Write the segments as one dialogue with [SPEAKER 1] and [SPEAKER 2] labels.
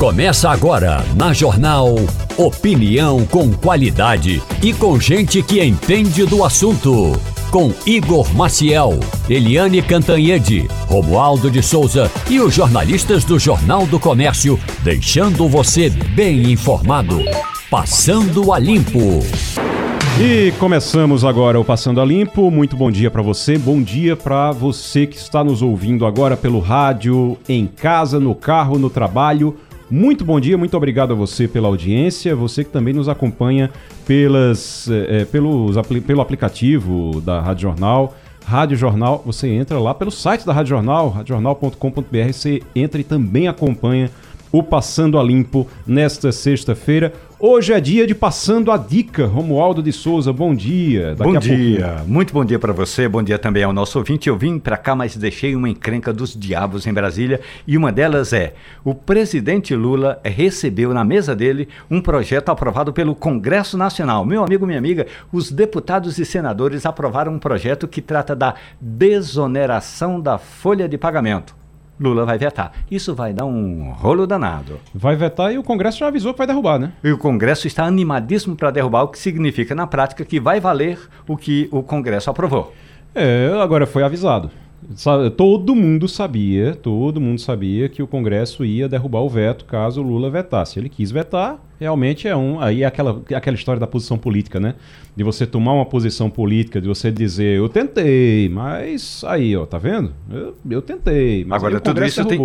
[SPEAKER 1] Começa agora na Jornal Opinião com qualidade e com gente que entende do assunto. Com Igor Maciel, Eliane Cantanhede, Romualdo de Souza e os jornalistas do Jornal do Comércio, deixando você bem informado. Passando a Limpo.
[SPEAKER 2] E começamos agora o Passando a Limpo. Muito bom dia para você, bom dia para você que está nos ouvindo agora pelo rádio, em casa, no carro, no trabalho muito bom dia, muito obrigado a você pela audiência, você que também nos acompanha pelas, é, pelos, pelo aplicativo da Rádio Jornal. Rádio Jornal, você entra lá pelo site da Rádio Jornal, radiojornal.com.br, você entra e também acompanha o Passando a Limpo nesta sexta-feira. Hoje é dia de Passando a Dica. Romualdo de Souza, bom dia.
[SPEAKER 3] Daqui bom dia, muito bom dia para você, bom dia também ao nosso ouvinte. Eu vim para cá, mas deixei uma encrenca dos diabos em Brasília e uma delas é: o presidente Lula recebeu na mesa dele um projeto aprovado pelo Congresso Nacional. Meu amigo, minha amiga, os deputados e senadores aprovaram um projeto que trata da desoneração da folha de pagamento. Lula vai vetar. Isso vai dar um rolo danado.
[SPEAKER 2] Vai vetar e o Congresso já avisou que vai derrubar, né?
[SPEAKER 3] E o Congresso está animadíssimo para derrubar, o que significa, na prática, que vai valer o que o Congresso aprovou.
[SPEAKER 2] É, agora foi avisado. Todo mundo sabia, todo mundo sabia que o Congresso ia derrubar o veto caso o Lula vetasse. Ele quis vetar, realmente é um. Aí é aquela, aquela história da posição política, né? De você tomar uma posição política, de você dizer, eu tentei, mas aí, ó, tá vendo? Eu, eu tentei, mas
[SPEAKER 3] Agora, tudo isso, tem,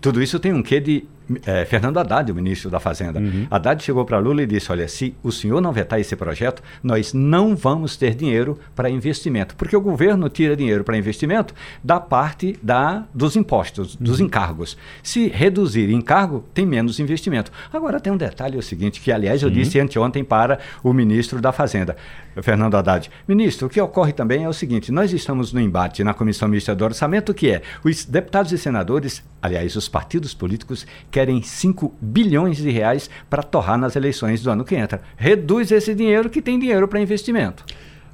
[SPEAKER 3] tudo isso tem um quê de é, Fernando Haddad, o ministro da Fazenda. Uhum. Haddad chegou para Lula e disse: Olha, se o senhor não vetar esse projeto, nós não vamos ter dinheiro para investimento. Porque o governo tira dinheiro para investimento da parte da, dos impostos, dos uhum. encargos. Se reduzir encargo, tem menos investimento. Agora, tem um detalhe: é o seguinte, que aliás eu disse anteontem para o ministro da Fazenda, Fernando Haddad. Ministro, o que ocorre também é o seguinte: nós estamos no embate na Comissão Mista do Orçamento, que é os deputados e senadores, aliás, os partidos políticos, querem querem 5 bilhões de reais para torrar nas eleições do ano que entra. Reduz esse dinheiro que tem dinheiro para investimento.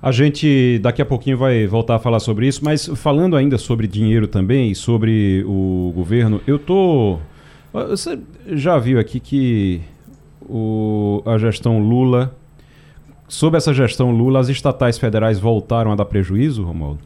[SPEAKER 2] A gente daqui a pouquinho vai voltar a falar sobre isso, mas falando ainda sobre dinheiro também e sobre o governo, eu tô. Você já viu aqui que o, a gestão Lula. Sob essa gestão Lula, as estatais federais voltaram a dar prejuízo, Romualdo?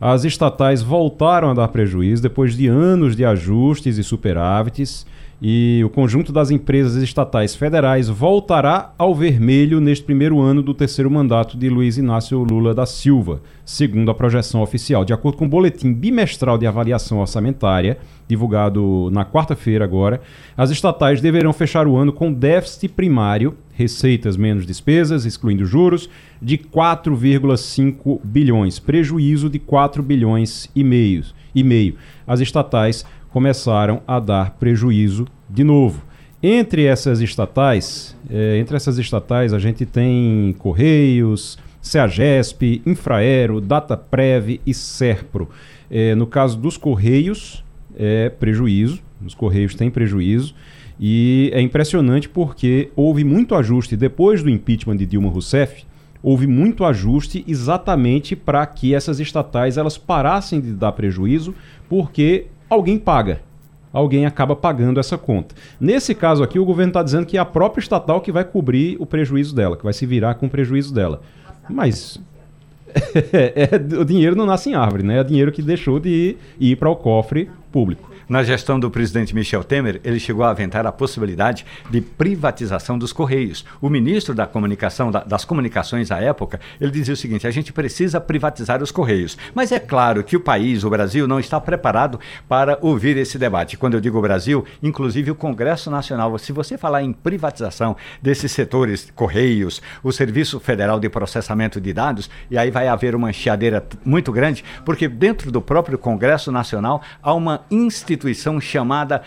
[SPEAKER 2] As estatais voltaram a dar prejuízo depois de anos de ajustes e superávites, e o conjunto das empresas estatais federais voltará ao vermelho neste primeiro ano do terceiro mandato de Luiz Inácio Lula da Silva, segundo a projeção oficial. De acordo com o boletim bimestral de avaliação orçamentária, divulgado na quarta-feira agora, as estatais deverão fechar o ano com déficit primário, receitas menos despesas, excluindo juros, de 4,5 bilhões, prejuízo de 4 bilhões e meio. As estatais começaram a dar prejuízo de novo. Entre essas estatais, é, entre essas estatais a gente tem Correios, CEAGESP, Infraero, Dataprev e Serpro. É, no caso dos Correios, é prejuízo, os Correios têm prejuízo. E é impressionante porque houve muito ajuste depois do impeachment de Dilma Rousseff houve muito ajuste exatamente para que essas estatais elas parassem de dar prejuízo, porque alguém paga. Alguém acaba pagando essa conta. Nesse caso aqui, o governo está dizendo que é a própria estatal que vai cobrir o prejuízo dela, que vai se virar com o prejuízo dela. Mas é, é, o dinheiro não nasce em árvore, né? É dinheiro que deixou de ir, ir para o cofre público.
[SPEAKER 3] Na gestão do presidente Michel Temer, ele chegou a aventar a possibilidade de privatização dos Correios. O ministro da comunicação, da, das comunicações à época, ele dizia o seguinte: a gente precisa privatizar os Correios. Mas é claro que o país, o Brasil, não está preparado para ouvir esse debate. Quando eu digo Brasil, inclusive o Congresso Nacional, se você falar em privatização desses setores, Correios, o Serviço Federal de Processamento de Dados, e aí vai haver uma enxadeira muito grande, porque dentro do próprio Congresso Nacional há uma instituição instituição chamada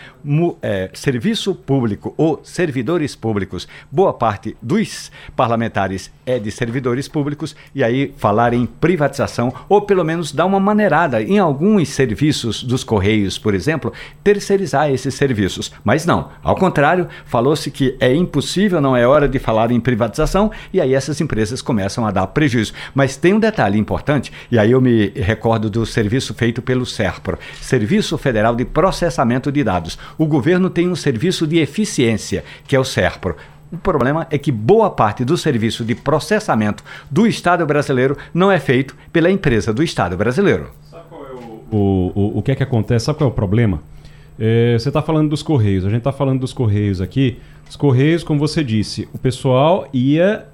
[SPEAKER 3] é, Serviço Público ou Servidores Públicos. Boa parte dos parlamentares é de servidores públicos e aí falar em privatização ou pelo menos dar uma maneirada em alguns serviços dos Correios, por exemplo, terceirizar esses serviços. Mas não, ao contrário, falou-se que é impossível, não é hora de falar em privatização e aí essas empresas começam a dar prejuízo. Mas tem um detalhe importante, e aí eu me recordo do serviço feito pelo SERPRO, Serviço Federal de Processamento de Dados. O governo tem um serviço de eficiência, que é o SERPRO. O problema é que boa parte do serviço de processamento do Estado brasileiro não é feito pela empresa do Estado brasileiro.
[SPEAKER 2] Sabe qual é o, o, o, o que é que acontece? Sabe qual é o problema? É, você está falando dos Correios, a gente está falando dos Correios aqui. Os Correios, como você disse, o pessoal ia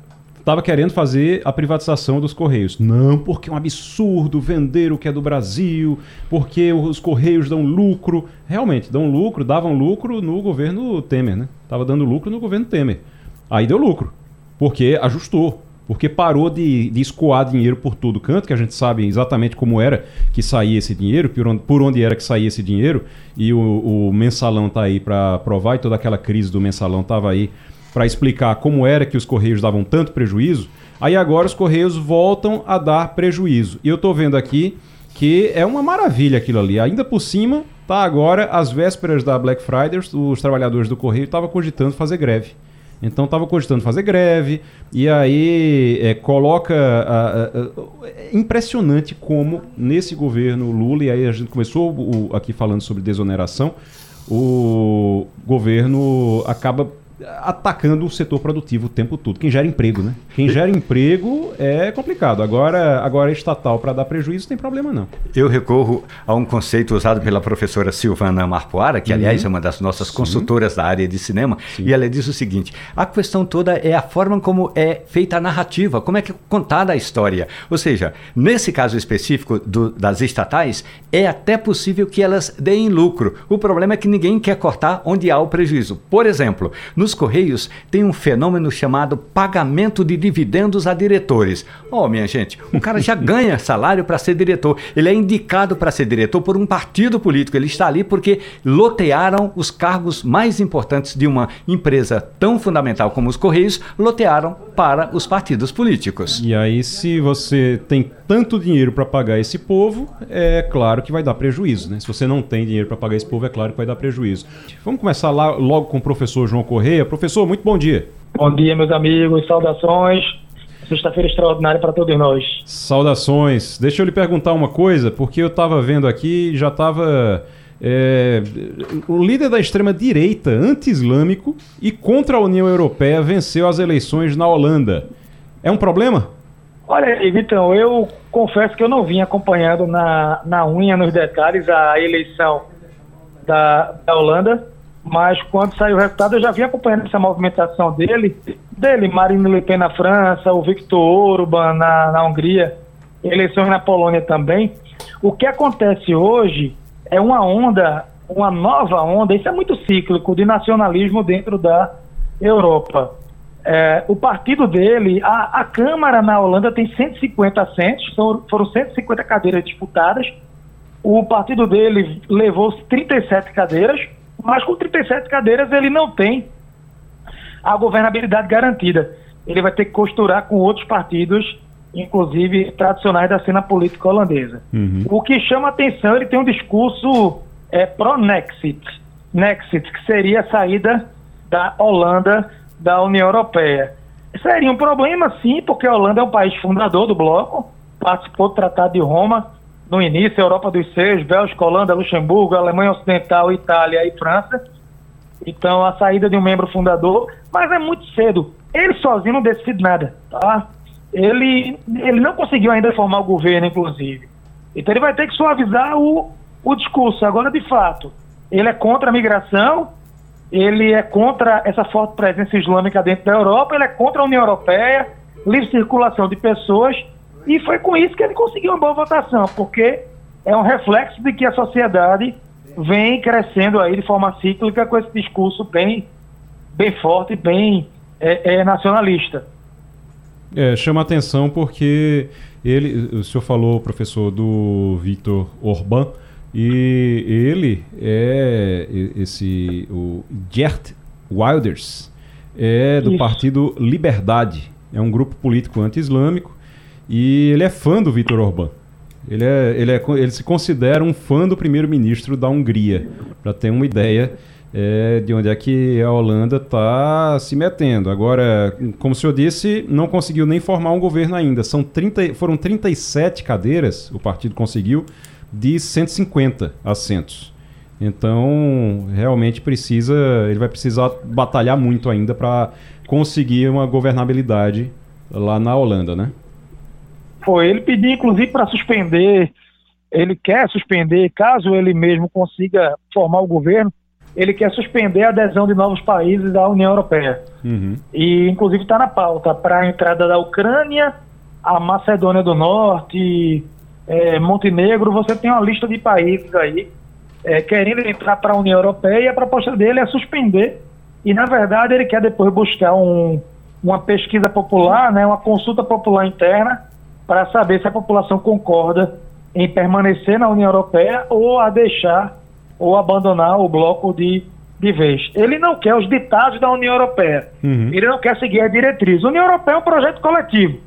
[SPEAKER 2] estava querendo fazer a privatização dos Correios. Não, porque é um absurdo vender o que é do Brasil, porque os Correios dão lucro. Realmente, dão lucro, davam lucro no governo Temer, né? Tava dando lucro no governo Temer. Aí deu lucro, porque ajustou. Porque parou de, de escoar dinheiro por todo canto, que a gente sabe exatamente como era que saía esse dinheiro, por onde, por onde era que saía esse dinheiro, e o, o mensalão tá aí para provar, e toda aquela crise do mensalão tava aí para explicar como era que os Correios davam tanto prejuízo, aí agora os Correios voltam a dar prejuízo. E eu estou vendo aqui que é uma maravilha aquilo ali. Ainda por cima, tá agora, às vésperas da Black Friday, os trabalhadores do Correio estavam cogitando fazer greve. Então estava cogitando fazer greve, e aí é, coloca. A, a, a, é impressionante como nesse governo Lula, e aí a gente começou o, aqui falando sobre desoneração, o governo acaba atacando o setor produtivo o tempo todo. Quem gera emprego, né? Quem gera emprego é complicado. Agora, agora estatal para dar prejuízo tem problema não.
[SPEAKER 3] Eu recorro a um conceito usado pela professora Silvana Marpoara, que aliás uhum. é uma das nossas Sim. consultoras da área de cinema, Sim. e ela diz o seguinte: a questão toda é a forma como é feita a narrativa, como é que é contada a história. Ou seja, nesse caso específico do, das estatais, é até possível que elas deem lucro. O problema é que ninguém quer cortar onde há o prejuízo. Por exemplo, nos nos Correios tem um fenômeno chamado pagamento de dividendos a diretores. Oh, minha gente, o cara já ganha salário para ser diretor. Ele é indicado para ser diretor por um partido político. Ele está ali porque lotearam os cargos mais importantes de uma empresa tão fundamental como os Correios, lotearam para os partidos políticos.
[SPEAKER 2] E aí, se você tem tanto dinheiro para pagar esse povo, é claro que vai dar prejuízo, né? Se você não tem dinheiro para pagar esse povo, é claro que vai dar prejuízo. Vamos começar lá logo com o professor João Correia. Professor, muito bom dia.
[SPEAKER 4] Bom dia, meus amigos. Saudações. Sexta-feira extraordinária para todos nós.
[SPEAKER 2] Saudações. Deixa eu lhe perguntar uma coisa, porque eu estava vendo aqui, já estava. É, o líder da extrema-direita anti-islâmico e contra a União Europeia venceu as eleições na Holanda. É um problema?
[SPEAKER 4] Olha Vitão, eu confesso que eu não vim acompanhando na, na unha, nos detalhes, a eleição da, da Holanda, mas quando saiu o resultado eu já vim acompanhando essa movimentação dele, dele, Marine Le Pen na França, o Victor Orban na, na Hungria, eleições na Polônia também. O que acontece hoje é uma onda, uma nova onda, isso é muito cíclico, de nacionalismo dentro da Europa. É, o partido dele, a, a, Câmara na Holanda tem 150 assentos, são, foram 150 cadeiras disputadas. O partido dele levou 37 cadeiras, mas com 37 cadeiras ele não tem a governabilidade garantida. Ele vai ter que costurar com outros partidos, inclusive tradicionais da cena política holandesa. Uhum. O que chama atenção, ele tem um discurso é, pró-Nexit, Nexit, que seria a saída da Holanda da União Europeia. Seria um problema, sim, porque a Holanda é um país fundador do bloco, participou do Tratado de Roma no início, Europa dos Seis, Bélgica, Holanda, Luxemburgo, Alemanha Ocidental, Itália e França. Então, a saída de um membro fundador, mas é muito cedo. Ele sozinho não decide nada, tá? Ele, ele não conseguiu ainda formar o governo, inclusive. Então, ele vai ter que suavizar o, o discurso. Agora, de fato, ele é contra a migração, ele é contra essa forte presença islâmica dentro da Europa, ele é contra a União Europeia, livre circulação de pessoas, e foi com isso que ele conseguiu uma boa votação, porque é um reflexo de que a sociedade vem crescendo aí de forma cíclica com esse discurso bem, bem forte, bem é, é, nacionalista.
[SPEAKER 2] É, chama atenção porque ele, o senhor falou, professor, do Victor Orbán, e ele é esse o Gert Wilders é do Isso. partido Liberdade. É um grupo político anti-islâmico e ele é fã do Viktor Orbán. Ele, é, ele, é, ele se considera um fã do primeiro-ministro da Hungria, para ter uma ideia é, de onde é que a Holanda está se metendo. Agora, como o senhor disse, não conseguiu nem formar um governo ainda. São 30, foram 37 cadeiras, o partido conseguiu, de 150 assentos. Então, realmente precisa, ele vai precisar batalhar muito ainda para conseguir uma governabilidade lá na Holanda, né?
[SPEAKER 4] Foi, ele pediu inclusive para suspender, ele quer suspender, caso ele mesmo consiga formar o governo, ele quer suspender a adesão de novos países à União Europeia. Uhum. E inclusive está na pauta para a entrada da Ucrânia, a Macedônia do Norte, é, Montenegro, você tem uma lista de países aí é, querendo entrar para a União Europeia e a proposta dele é suspender. E, na verdade, ele quer depois buscar um, uma pesquisa popular, né, uma consulta popular interna, para saber se a população concorda em permanecer na União Europeia ou a deixar ou abandonar o bloco de, de vez. Ele não quer os ditados da União Europeia. Uhum. Ele não quer seguir a diretriz. A União Europeia é um projeto coletivo.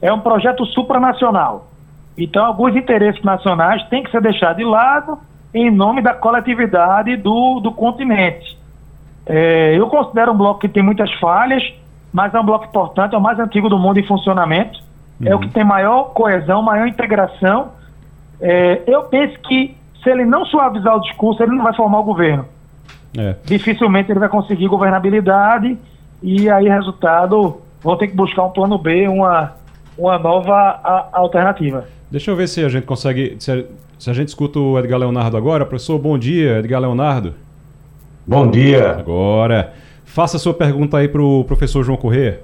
[SPEAKER 4] É um projeto supranacional. Então, alguns interesses nacionais têm que ser deixados de lado em nome da coletividade do, do continente. É, eu considero um bloco que tem muitas falhas, mas é um bloco importante, é o mais antigo do mundo em funcionamento, uhum. é o que uhum. tem maior coesão, maior integração. É, eu penso que se ele não suavizar o discurso, ele não vai formar o governo. É. Dificilmente ele vai conseguir governabilidade e aí, resultado, vão ter que buscar um plano B, uma, uma nova a, alternativa.
[SPEAKER 2] Deixa eu ver se a gente consegue. Se a, se a gente escuta o Edgar Leonardo agora, professor, bom dia, Edgar Leonardo.
[SPEAKER 5] Bom dia.
[SPEAKER 2] Agora, faça a sua pergunta aí para o professor João Corrêa.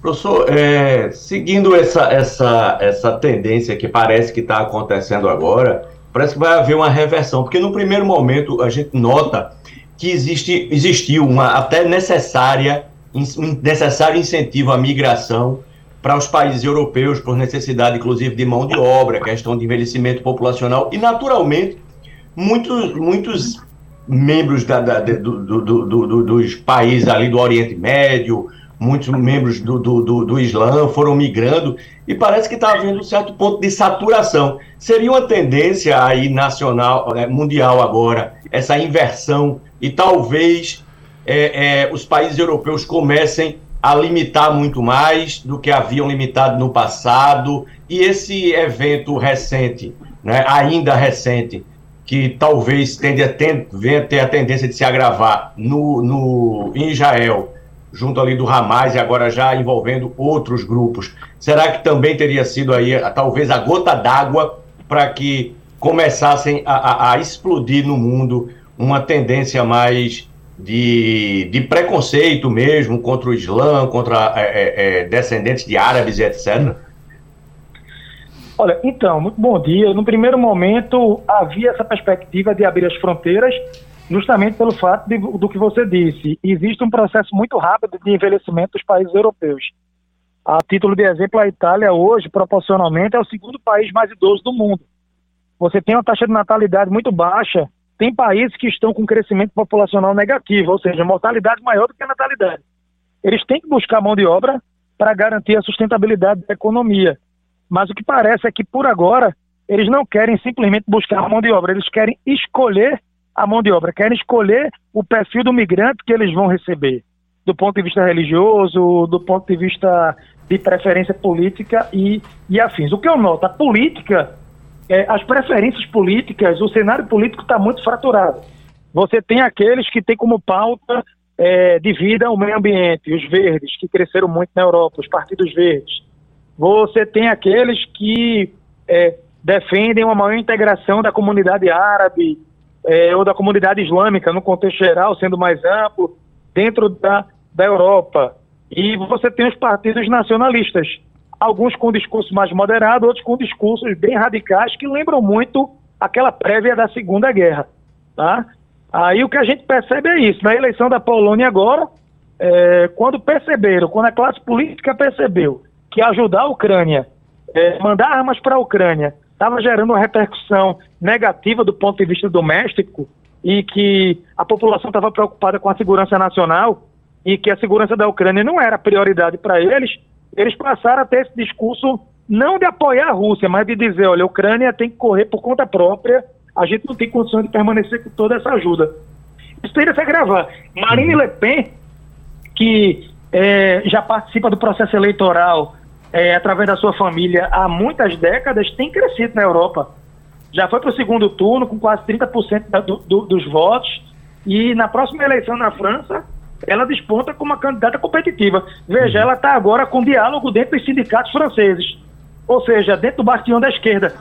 [SPEAKER 5] Professor, é, seguindo essa, essa, essa tendência que parece que está acontecendo agora, parece que vai haver uma reversão, porque no primeiro momento a gente nota que existe, existiu uma até necessária, um necessário incentivo à migração para os países europeus, por necessidade, inclusive, de mão de obra, questão de envelhecimento populacional, e, naturalmente, muitos, muitos membros da, da, do, do, do, dos países ali do Oriente Médio, muitos membros do, do, do, Islã foram migrando, e parece que está havendo um certo ponto de saturação. Seria uma tendência aí nacional, né, mundial agora, essa inversão, e talvez é, é, os países europeus comecem a limitar muito mais do que haviam limitado no passado. E esse evento recente, né, ainda recente, que talvez tende a ter a tendência de se agravar no, no, em Israel, junto ali do Hamas e agora já envolvendo outros grupos. Será que também teria sido aí talvez a gota d'água para que começassem a, a, a explodir no mundo uma tendência mais de, de preconceito mesmo contra o Islã, contra é, é, é, descendentes de árabes e etc?
[SPEAKER 4] Olha, então, muito bom dia. No primeiro momento, havia essa perspectiva de abrir as fronteiras, justamente pelo fato de, do que você disse. Existe um processo muito rápido de envelhecimento dos países europeus. A título de exemplo, a Itália hoje, proporcionalmente, é o segundo país mais idoso do mundo. Você tem uma taxa de natalidade muito baixa, tem países que estão com crescimento populacional negativo, ou seja, mortalidade maior do que a natalidade. Eles têm que buscar mão de obra para garantir a sustentabilidade da economia. Mas o que parece é que, por agora, eles não querem simplesmente buscar mão de obra, eles querem escolher a mão de obra, querem escolher o perfil do migrante que eles vão receber, do ponto de vista religioso, do ponto de vista de preferência política e, e afins. O que eu noto, a política é, as preferências políticas, o cenário político está muito fraturado. Você tem aqueles que têm como pauta é, de vida o meio ambiente, os verdes, que cresceram muito na Europa, os partidos verdes. Você tem aqueles que é, defendem uma maior integração da comunidade árabe é, ou da comunidade islâmica, no contexto geral, sendo mais amplo, dentro da, da Europa. E você tem os partidos nacionalistas, alguns com discurso mais moderado, outros com discursos bem radicais que lembram muito aquela prévia da Segunda Guerra, tá? Aí o que a gente percebe é isso. Na eleição da Polônia agora, é, quando perceberam, quando a classe política percebeu que ajudar a Ucrânia, é, mandar armas para a Ucrânia, estava gerando uma repercussão negativa do ponto de vista doméstico e que a população estava preocupada com a segurança nacional e que a segurança da Ucrânia não era prioridade para eles, eles passaram a ter esse discurso não de apoiar a Rússia, mas de dizer, olha, a Ucrânia tem que correr por conta própria, a gente não tem condições de permanecer com toda essa ajuda. Isso teria se agravar. Marine Le Pen, que é, já participa do processo eleitoral é, através da sua família há muitas décadas, tem crescido na Europa. já foi para o segundo turno com quase 30% da, do, do, dos votos. E na próxima eleição na França, ela desponta como uma candidata competitiva. Veja, uhum. ela está agora com diálogo dentro dos sindicatos franceses, ou seja, dentro do bastião da esquerda.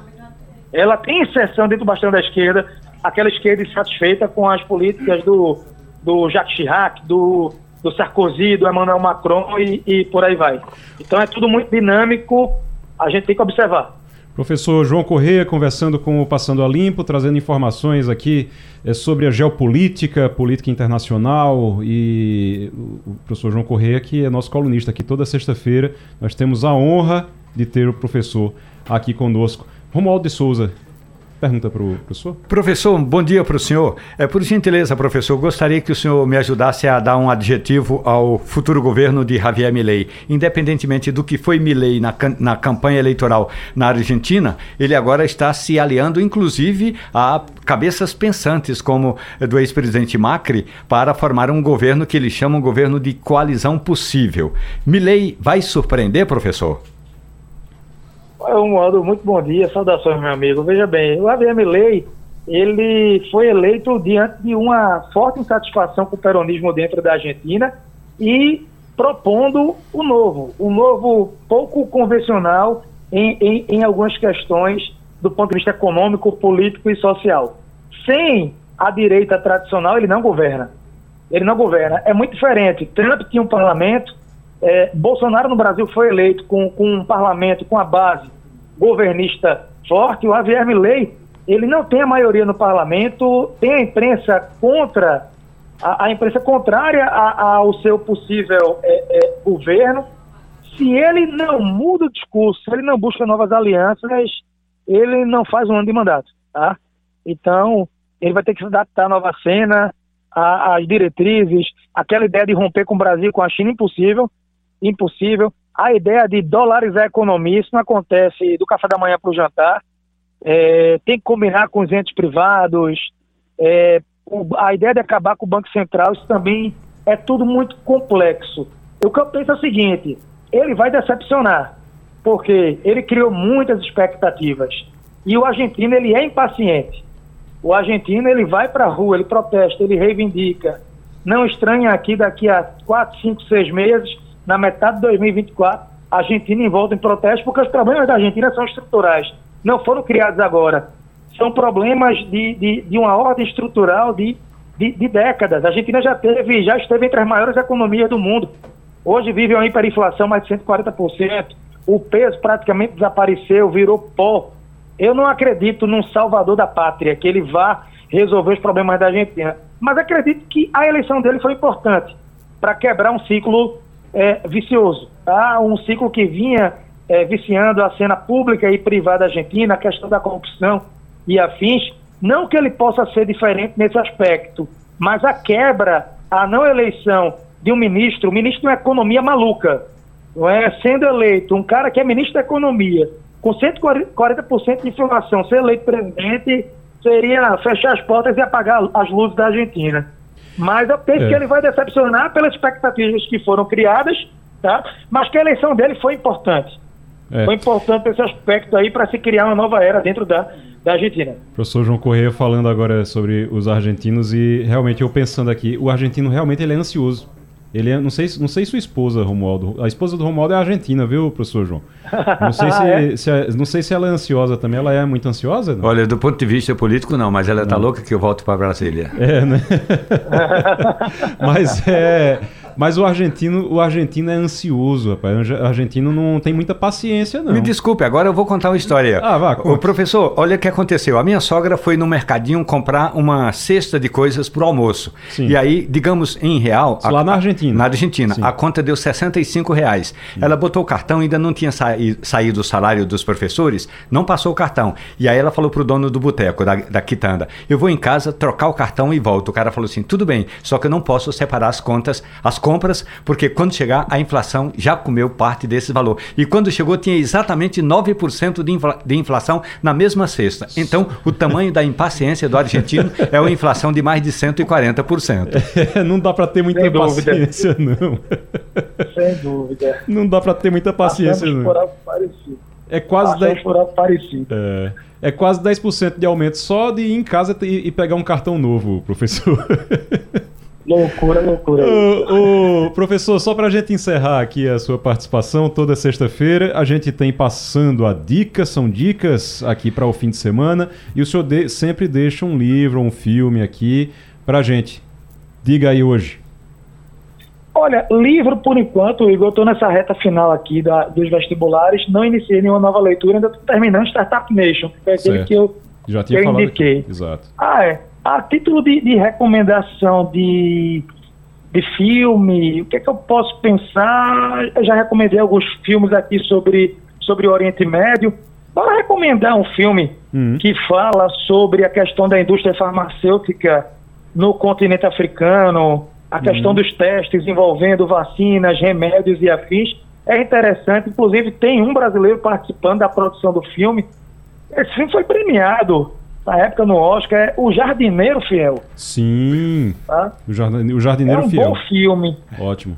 [SPEAKER 4] Ela tem inserção dentro do bastião da esquerda, aquela esquerda insatisfeita com as políticas do, do Jacques Chirac, do, do Sarkozy, do Emmanuel Macron e, e por aí vai. Então é tudo muito dinâmico, a gente tem que observar.
[SPEAKER 2] Professor João Correia conversando com o Passando a Limpo, trazendo informações aqui é, sobre a geopolítica, política internacional e o professor João Correia que é nosso colunista aqui toda sexta-feira. Nós temos a honra de ter o professor aqui conosco. Romualdo de Souza, Pergunta para o professor.
[SPEAKER 3] Professor, bom dia para o senhor. É, por gentileza, professor, gostaria que o senhor me ajudasse a dar um adjetivo ao futuro governo de Javier Milei. Independentemente do que foi Milei na, na campanha eleitoral na Argentina, ele agora está se aliando, inclusive, a cabeças pensantes, como do ex-presidente Macri, para formar um governo que ele chama um governo de coalizão possível. Milei vai surpreender, professor?
[SPEAKER 4] Um modo muito bom dia, saudações, meu amigo. Veja bem, o AVM Lei, ele foi eleito diante de uma forte insatisfação com o peronismo dentro da Argentina e propondo o novo, o novo pouco convencional em, em, em algumas questões do ponto de vista econômico, político e social. Sem a direita tradicional, ele não governa. Ele não governa. É muito diferente. Trump tinha um parlamento, é, Bolsonaro no Brasil foi eleito com, com um parlamento, com a base governista forte. O Javier Milei, ele não tem a maioria no parlamento, tem a imprensa contra, a, a imprensa contrária a, ao seu possível é, é, governo. Se ele não muda o discurso, se ele não busca novas alianças, ele não faz um ano de mandato, tá? Então, ele vai ter que se adaptar à nova cena, às diretrizes, aquela ideia de romper com o Brasil, com a China, impossível impossível. A ideia de dolarizar a economia, isso não acontece do café da manhã para o jantar. É, tem que combinar com os entes privados. É, a ideia de acabar com o Banco Central, isso também é tudo muito complexo. O que eu penso é o seguinte: ele vai decepcionar, porque ele criou muitas expectativas. E o argentino, ele é impaciente. O argentino, ele vai para a rua, ele protesta, ele reivindica. Não estranha aqui, daqui a quatro, cinco, seis meses, na metade de 2024, a Argentina envolta em protesto, porque os problemas da Argentina são estruturais, não foram criados agora. São problemas de, de, de uma ordem estrutural de, de, de, décadas. A Argentina já teve, já esteve entre as maiores economias do mundo. Hoje vive uma hiperinflação mais de 140%. O peso praticamente desapareceu, virou pó. Eu não acredito num salvador da pátria, que ele vá resolver os problemas da Argentina. Mas acredito que a eleição dele foi importante para quebrar um ciclo é, vicioso. Tá? Um ciclo que vinha é, viciando a cena pública e privada argentina, a questão da corrupção e afins. Não que ele possa ser diferente nesse aspecto, mas a quebra, a não eleição de um ministro, um ministro de uma economia maluca, não é? sendo eleito um cara que é ministro da economia, com 140% de inflação, ser eleito presidente seria fechar as portas e apagar as luzes da Argentina. Mas eu penso é. que ele vai decepcionar pelas expectativas que foram criadas, tá? mas que a eleição dele foi importante. É. Foi importante esse aspecto aí para se criar uma nova era dentro da, da Argentina.
[SPEAKER 2] Professor João Correia falando agora sobre os argentinos e realmente eu pensando aqui, o argentino realmente ele é ansioso. Ele é, não sei, não sei sua esposa, Romualdo. A esposa do Romualdo é argentina, viu, professor João? Não sei se, é? se é, não sei se ela é ansiosa também. Ela é muito ansiosa?
[SPEAKER 3] Não? Olha, do ponto de vista político, não, mas ela está louca que eu volto para Brasília.
[SPEAKER 2] É, né? mas é. Mas o argentino, o argentino é ansioso, rapaz. O argentino não tem muita paciência, não.
[SPEAKER 3] Me desculpe, agora eu vou contar uma história.
[SPEAKER 2] Ah, vá,
[SPEAKER 3] O professor, olha o que aconteceu. A minha sogra foi no mercadinho comprar uma cesta de coisas para o almoço. Sim. E aí, digamos, em real...
[SPEAKER 2] Lá a, na Argentina.
[SPEAKER 3] Na Argentina. Sim. A conta deu 65 reais. Sim. Ela botou o cartão, ainda não tinha saído o salário dos professores, não passou o cartão. E aí ela falou pro dono do boteco, da, da quitanda, eu vou em casa trocar o cartão e volto. O cara falou assim, tudo bem, só que eu não posso separar as contas, as contas compras, porque quando chegar, a inflação já comeu parte desse valor. E quando chegou, tinha exatamente 9% de, infla de inflação na mesma cesta. Então, o tamanho da impaciência do argentino é uma inflação de mais de 140%.
[SPEAKER 2] É, não dá para ter muita Sem paciência, dúvida. não.
[SPEAKER 4] Sem dúvida.
[SPEAKER 2] Não dá para ter muita paciência, Passamos não. Por algo parecido. É quase 10...
[SPEAKER 4] parecido.
[SPEAKER 2] É, é quase 10% de aumento só de ir em casa e, e pegar um cartão novo, professor.
[SPEAKER 4] Loucura, loucura.
[SPEAKER 2] Ô, ô, professor, só para a gente encerrar aqui a sua participação, toda sexta-feira a gente tem passando a dicas, são dicas aqui para o fim de semana, e o senhor de, sempre deixa um livro, um filme aqui para a gente. Diga aí hoje.
[SPEAKER 4] Olha, livro por enquanto, Igor, eu estou nessa reta final aqui da, dos vestibulares, não iniciei nenhuma nova leitura, ainda estou terminando Startup Nation, que é aquele certo. que eu,
[SPEAKER 2] Já tinha
[SPEAKER 4] que eu
[SPEAKER 2] falado
[SPEAKER 4] indiquei.
[SPEAKER 2] Aqui. Exato.
[SPEAKER 4] Ah, é. A título de, de recomendação de, de filme, o que é que eu posso pensar? Eu já recomendei alguns filmes aqui sobre, sobre o Oriente Médio. Bora recomendar um filme uhum. que fala sobre a questão da indústria farmacêutica no continente africano, a questão uhum. dos testes envolvendo vacinas, remédios e afins. É interessante, inclusive tem um brasileiro participando da produção do filme. Esse filme foi premiado na época no Oscar, é O Jardineiro Fiel.
[SPEAKER 2] Sim. Tá? O, Jardineiro, o Jardineiro
[SPEAKER 4] é um
[SPEAKER 2] Fiel.
[SPEAKER 4] bom filme.
[SPEAKER 2] Ótimo.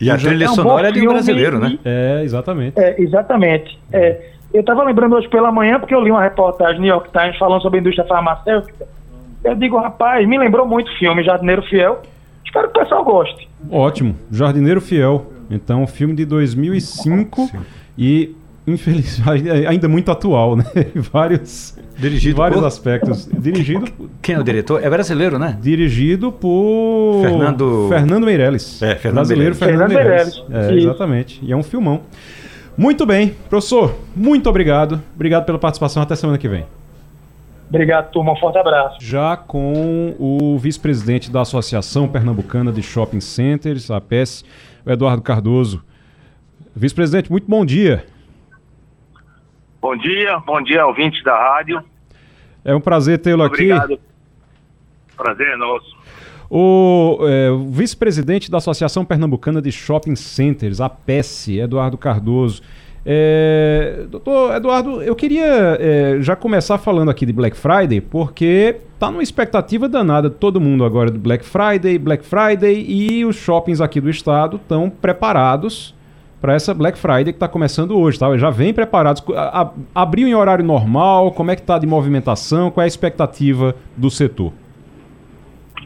[SPEAKER 3] E a trilha é um sonora é de um brasileiro, né?
[SPEAKER 2] É, exatamente.
[SPEAKER 4] É, exatamente. É, eu estava lembrando hoje pela manhã, porque eu li uma reportagem no New York Times falando sobre a indústria farmacêutica. Eu digo, rapaz, me lembrou muito o filme Jardineiro Fiel. Espero que o pessoal goste.
[SPEAKER 2] Ótimo. Jardineiro Fiel. Então, filme de 2005 e infelizmente ainda muito atual, né? Vários Dirigido vários por... aspectos. Dirigido.
[SPEAKER 3] Quem é o diretor? É brasileiro, né?
[SPEAKER 2] Dirigido por.
[SPEAKER 3] Fernando.
[SPEAKER 2] Fernando Meirelles.
[SPEAKER 3] É, Fernando
[SPEAKER 2] Brasileiro
[SPEAKER 3] Meirelles.
[SPEAKER 2] Fernando, Meirelles. É, exatamente. E é um filmão. Muito bem, professor, muito obrigado. Obrigado pela participação. Até semana que vem.
[SPEAKER 4] Obrigado, turma. Um forte abraço.
[SPEAKER 2] Já com o vice-presidente da Associação Pernambucana de Shopping Centers, a APES, o Eduardo Cardoso. Vice-presidente, muito bom dia.
[SPEAKER 6] Bom dia, bom dia, ouvintes da rádio.
[SPEAKER 2] É um prazer tê-lo aqui.
[SPEAKER 6] Obrigado. Prazer é nosso.
[SPEAKER 2] O, é, vice-presidente da Associação Pernambucana de Shopping Centers, a PES, Eduardo Cardoso. É, doutor Eduardo, eu queria é, já começar falando aqui de Black Friday, porque tá numa expectativa danada todo mundo agora do Black Friday, Black Friday, e os shoppings aqui do estado estão preparados para essa Black Friday que está começando hoje, tá? Já vem preparados. Abriu em horário normal? Como é que está de movimentação? Qual é a expectativa do setor?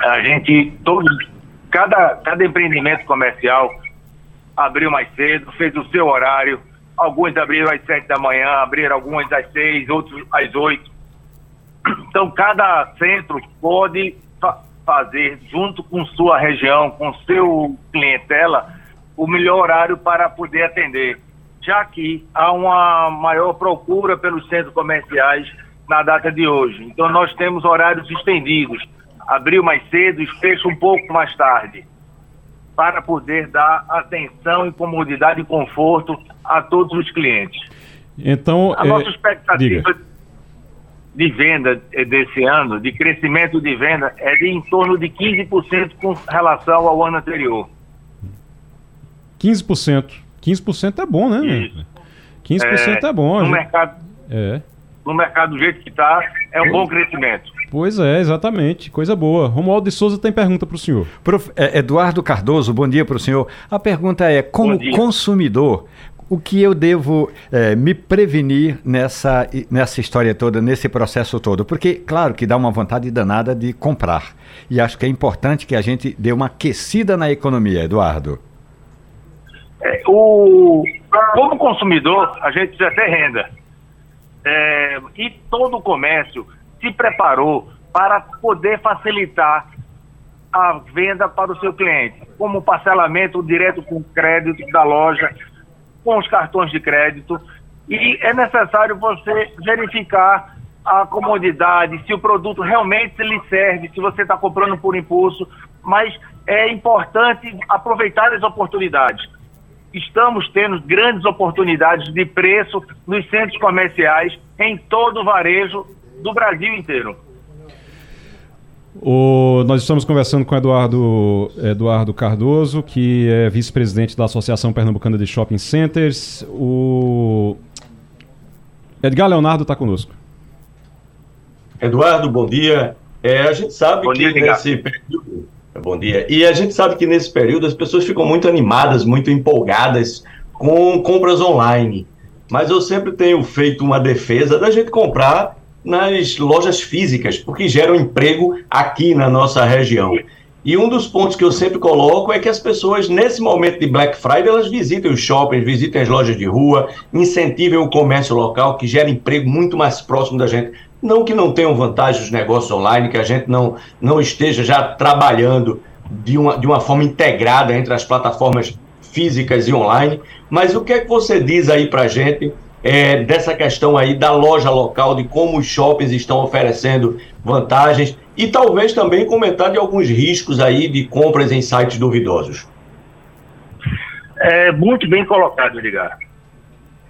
[SPEAKER 6] A gente, todos, cada, cada empreendimento comercial abriu mais cedo, fez o seu horário. Alguns abriram às sete da manhã, abriram alguns às seis, outros às oito. Então, cada centro pode fa fazer, junto com sua região, com seu clientela, o melhor horário para poder atender, já que há uma maior procura pelos centros comerciais na data de hoje. Então nós temos horários estendidos, abriu mais cedo e fecha um pouco mais tarde, para poder dar atenção e comodidade e conforto a todos os clientes.
[SPEAKER 2] Então,
[SPEAKER 6] a é... nossa expectativa Diga. de venda desse ano, de crescimento de venda, é de em torno de 15% com relação ao ano anterior.
[SPEAKER 2] 15%. 15% é bom, né? Isso. 15% é, é bom.
[SPEAKER 6] No
[SPEAKER 2] gente...
[SPEAKER 6] mercado,
[SPEAKER 2] é.
[SPEAKER 6] no mercado do jeito que está, é um bom crescimento.
[SPEAKER 2] Pois é, exatamente. Coisa boa. Romualdo de Souza tem pergunta para o senhor.
[SPEAKER 3] Prof, é, Eduardo Cardoso, bom dia para o senhor. A pergunta é, como consumidor, o que eu devo é, me prevenir nessa, nessa história toda, nesse processo todo? Porque, claro, que dá uma vontade danada de comprar. E acho que é importante que a gente dê uma aquecida na economia, Eduardo.
[SPEAKER 6] É, o, como consumidor, a gente precisa ter renda. É, e todo o comércio se preparou para poder facilitar a venda para o seu cliente, como parcelamento direto com crédito da loja, com os cartões de crédito. E é necessário você verificar a comodidade, se o produto realmente lhe serve, se você está comprando por impulso, mas é importante aproveitar as oportunidades estamos tendo grandes oportunidades de preço nos centros comerciais em todo o varejo do Brasil inteiro.
[SPEAKER 2] O, nós estamos conversando com Eduardo, Eduardo Cardoso, que é vice-presidente da Associação Pernambucana de Shopping Centers. O Edgar Leonardo está conosco.
[SPEAKER 5] Eduardo, bom dia. É, a gente sabe bom que dia, nesse período Bom dia. E a gente sabe que nesse período as pessoas ficam muito animadas, muito empolgadas com compras online. mas eu sempre tenho feito uma defesa da gente comprar nas lojas físicas, porque geram emprego aqui na nossa região. E um dos pontos que eu sempre coloco é que as pessoas, nesse momento de Black Friday, elas visitem os shoppings, visitem as lojas de rua, incentivem o comércio local, que gera emprego muito mais próximo da gente. Não que não tenham vantagem os negócios online, que a gente não, não esteja já trabalhando de uma, de uma forma integrada entre as plataformas físicas e online, mas o que é que você diz aí para a gente é, dessa questão aí da loja local, de como os shoppings estão oferecendo vantagens e talvez também comentar de alguns riscos aí de compras em sites duvidosos.
[SPEAKER 6] É muito bem colocado, Edgar.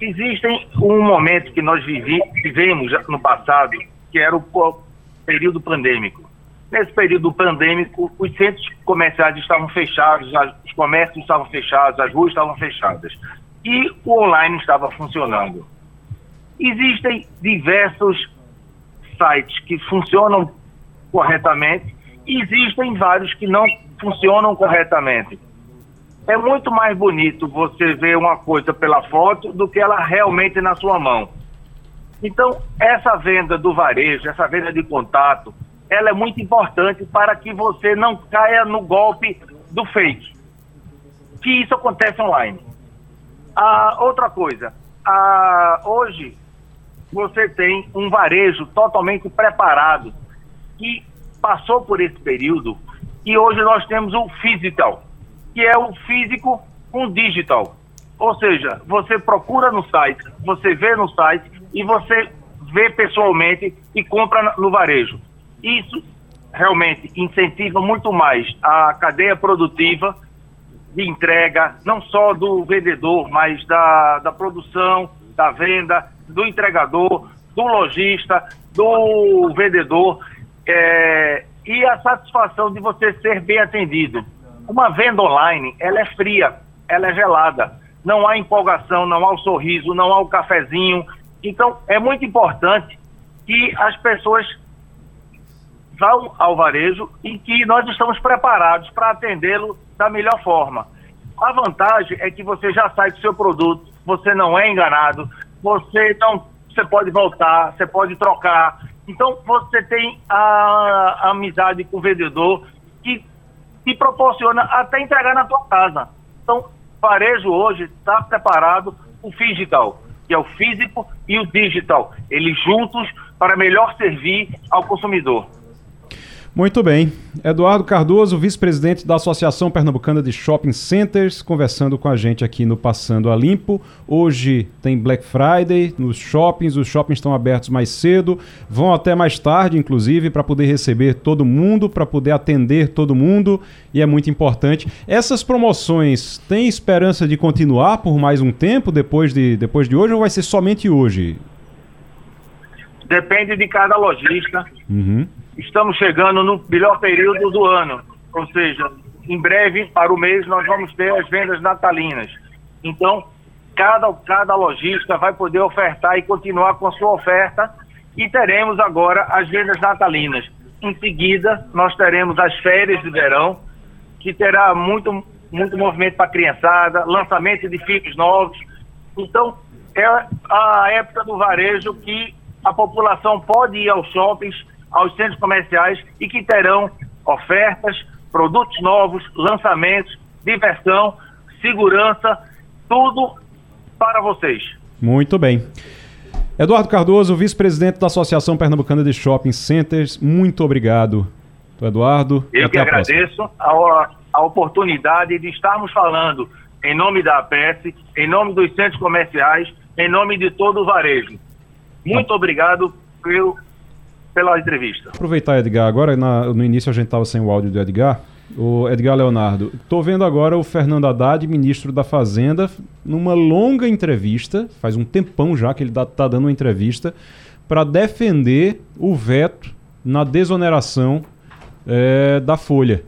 [SPEAKER 6] Existem um momento que nós vivi, vivemos no passado, que era o período pandêmico. Nesse período pandêmico, os centros comerciais estavam fechados, os comércios estavam fechados, as ruas estavam fechadas e o online estava funcionando. Existem diversos sites que funcionam corretamente e existem vários que não funcionam corretamente. É muito mais bonito você ver uma coisa pela foto do que ela realmente na sua mão. Então, essa venda do varejo, essa venda de contato, ela é muito importante para que você não caia no golpe do fake. Que isso acontece online. Ah, outra coisa, ah, hoje você tem um varejo totalmente preparado que passou por esse período e hoje nós temos o physical, que é o físico com digital. Ou seja, você procura no site, você vê no site e você vê pessoalmente e compra no varejo. Isso realmente incentiva muito mais a cadeia produtiva de entrega, não só do vendedor, mas da, da produção, da venda, do entregador, do lojista, do vendedor, é, e a satisfação de você ser bem atendido. Uma venda online, ela é fria, ela é gelada, não há empolgação, não há o sorriso, não há o cafezinho. Então, é muito importante que as pessoas vão ao varejo e que nós estamos preparados para atendê-lo da melhor forma. A vantagem é que você já sai do seu produto, você não é enganado, você não, você pode voltar, você pode trocar. Então você tem a, a amizade com o vendedor que te proporciona até entregar na tua casa. Então, varejo hoje está preparado o digital, que é o físico e o digital, eles juntos para melhor servir ao consumidor.
[SPEAKER 2] Muito bem. Eduardo Cardoso, vice-presidente da Associação Pernambucana de Shopping Centers, conversando com a gente aqui no Passando a Limpo. Hoje tem Black Friday nos shoppings, os shoppings estão abertos mais cedo, vão até mais tarde, inclusive, para poder receber todo mundo, para poder atender todo mundo, e é muito importante. Essas promoções têm esperança de continuar por mais um tempo depois de, depois de hoje ou vai ser somente hoje?
[SPEAKER 6] Depende de cada lojista. Uhum estamos chegando no melhor período do ano, ou seja, em breve, para o mês, nós vamos ter as vendas natalinas. Então, cada, cada lojista vai poder ofertar e continuar com a sua oferta e teremos agora as vendas natalinas. Em seguida, nós teremos as férias de verão, que terá muito, muito movimento para a criançada, lançamento de filmes novos. Então, é a época do varejo que a população pode ir aos shoppings aos centros comerciais e que terão ofertas, produtos novos, lançamentos, diversão, segurança, tudo para vocês.
[SPEAKER 2] Muito bem. Eduardo Cardoso, vice-presidente da Associação Pernambucana de Shopping Centers, muito obrigado, Eduardo.
[SPEAKER 6] Eu que agradeço a, a, oportunidade de estarmos falando em nome da APS, em nome dos centros comerciais, em nome de todo o varejo. Muito obrigado pelo, pela entrevista.
[SPEAKER 2] Aproveitar, Edgar, agora na, no início a gente estava sem o áudio do Edgar. O Edgar Leonardo, estou vendo agora o Fernando Haddad, ministro da Fazenda, numa longa entrevista, faz um tempão já que ele está tá dando uma entrevista, para defender o veto na desoneração é, da Folha.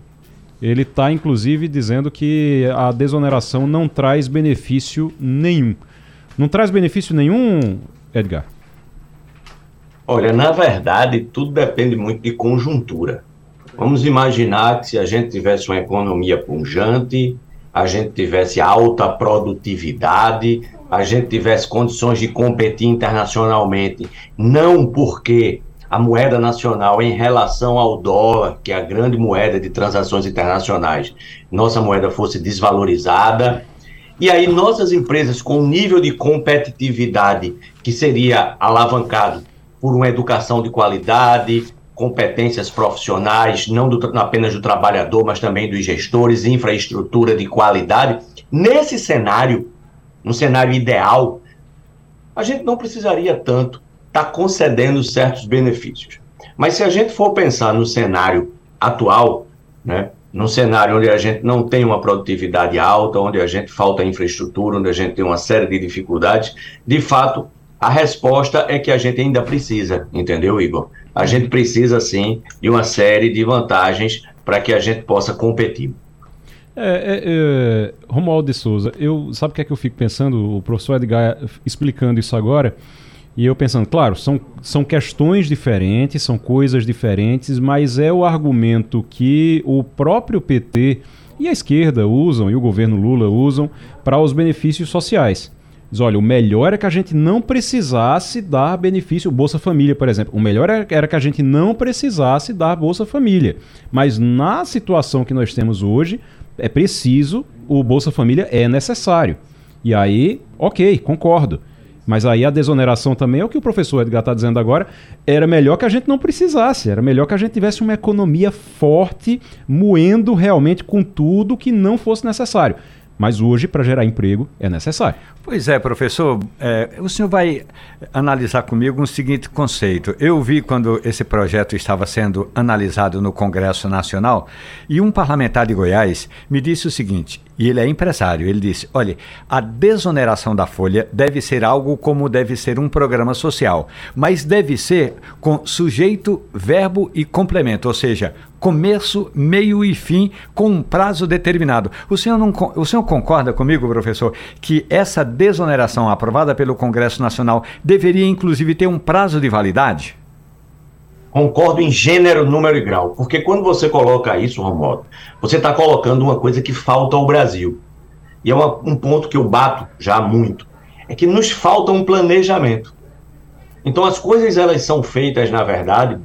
[SPEAKER 2] Ele está, inclusive, dizendo que a desoneração não traz benefício nenhum. Não traz benefício nenhum, Edgar?
[SPEAKER 5] Olha, na verdade, tudo depende muito de conjuntura. Vamos imaginar que se a gente tivesse uma economia punjante, a gente tivesse alta produtividade, a gente tivesse condições de competir internacionalmente, não porque a moeda nacional em relação ao dólar, que é a grande moeda de transações internacionais, nossa moeda fosse desvalorizada. E aí nossas empresas com nível de competitividade que seria alavancado por uma educação de qualidade, competências profissionais, não do, apenas do trabalhador, mas também dos gestores, infraestrutura de qualidade. Nesse cenário, no cenário ideal, a gente não precisaria tanto estar tá concedendo certos benefícios. Mas se a gente for pensar no cenário atual, né, num cenário onde a gente não tem uma produtividade alta, onde a gente falta infraestrutura, onde a gente tem uma série de dificuldades, de fato, a resposta é que a gente ainda precisa, entendeu, Igor? A gente precisa, sim, de uma série de vantagens para que a gente possa competir.
[SPEAKER 2] É, é, é, Romualdo de Souza, eu, sabe o que é que eu fico pensando? O professor Edgar explicando isso agora, e eu pensando, claro, são, são questões diferentes, são coisas diferentes, mas é o argumento que o próprio PT e a esquerda usam, e o governo Lula usam, para os benefícios sociais. Diz, olha, o melhor é que a gente não precisasse dar benefício, Bolsa Família, por exemplo. O melhor era que a gente não precisasse dar Bolsa Família. Mas na situação que nós temos hoje, é preciso, o Bolsa Família é necessário. E aí, ok, concordo. Mas aí a desoneração também é o que o professor Edgar está dizendo agora. Era melhor que a gente não precisasse, era melhor que a gente tivesse uma economia forte, moendo realmente com tudo que não fosse necessário. Mas hoje, para gerar emprego, é necessário.
[SPEAKER 3] Pois é, professor. É, o senhor vai analisar comigo um seguinte conceito. Eu vi quando esse projeto estava sendo analisado no Congresso Nacional e um parlamentar de Goiás me disse o seguinte: e ele é empresário. Ele disse: olha, a desoneração da folha deve ser algo como deve ser um programa social, mas deve ser com sujeito, verbo e complemento, ou seja, começo, meio e fim, com um prazo determinado. O senhor, não, o senhor concorda comigo, professor, que essa desoneração aprovada pelo Congresso Nacional deveria, inclusive, ter um prazo de validade?
[SPEAKER 5] Concordo em gênero, número e grau. Porque quando você coloca isso, Romualdo, você está colocando uma coisa que falta ao Brasil. E é uma, um ponto que eu bato já muito. É que nos falta um planejamento. Então as coisas elas são feitas, na verdade,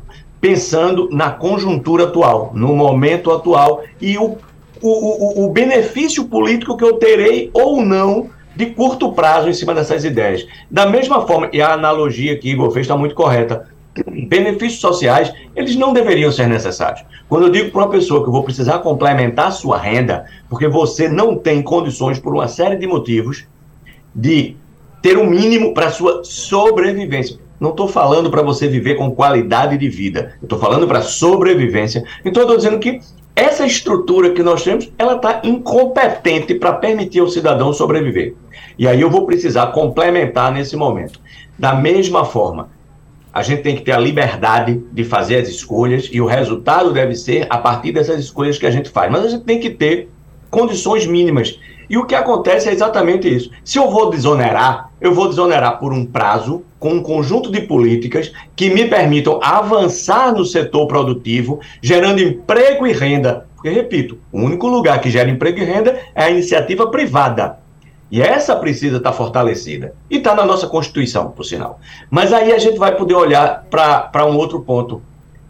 [SPEAKER 5] pensando na conjuntura atual, no momento atual e o, o, o, o benefício político que eu terei ou não de curto prazo em cima dessas ideias. Da mesma forma, e a analogia que Igor fez está muito correta, benefícios sociais, eles não deveriam ser necessários. Quando eu digo para uma pessoa que eu vou precisar complementar sua renda, porque você não tem condições, por uma série de motivos, de ter o um mínimo para sua sobrevivência. Não estou falando para você viver com qualidade de vida. estou falando para sobrevivência. Então, eu estou dizendo que essa estrutura que nós temos, ela está incompetente para permitir ao cidadão sobreviver. E aí eu vou precisar complementar nesse momento. Da mesma forma, a gente tem que ter a liberdade de fazer as escolhas e o resultado deve ser a partir dessas escolhas que a gente faz. Mas a gente tem que ter condições mínimas. E o que acontece é exatamente isso. Se eu vou desonerar, eu vou desonerar por um prazo, com um conjunto de políticas que me permitam avançar no setor produtivo, gerando emprego e renda. Porque, repito, o único lugar que gera emprego e renda é a iniciativa privada. E essa precisa estar fortalecida. E está na nossa Constituição, por sinal. Mas aí a gente vai poder olhar para um outro ponto.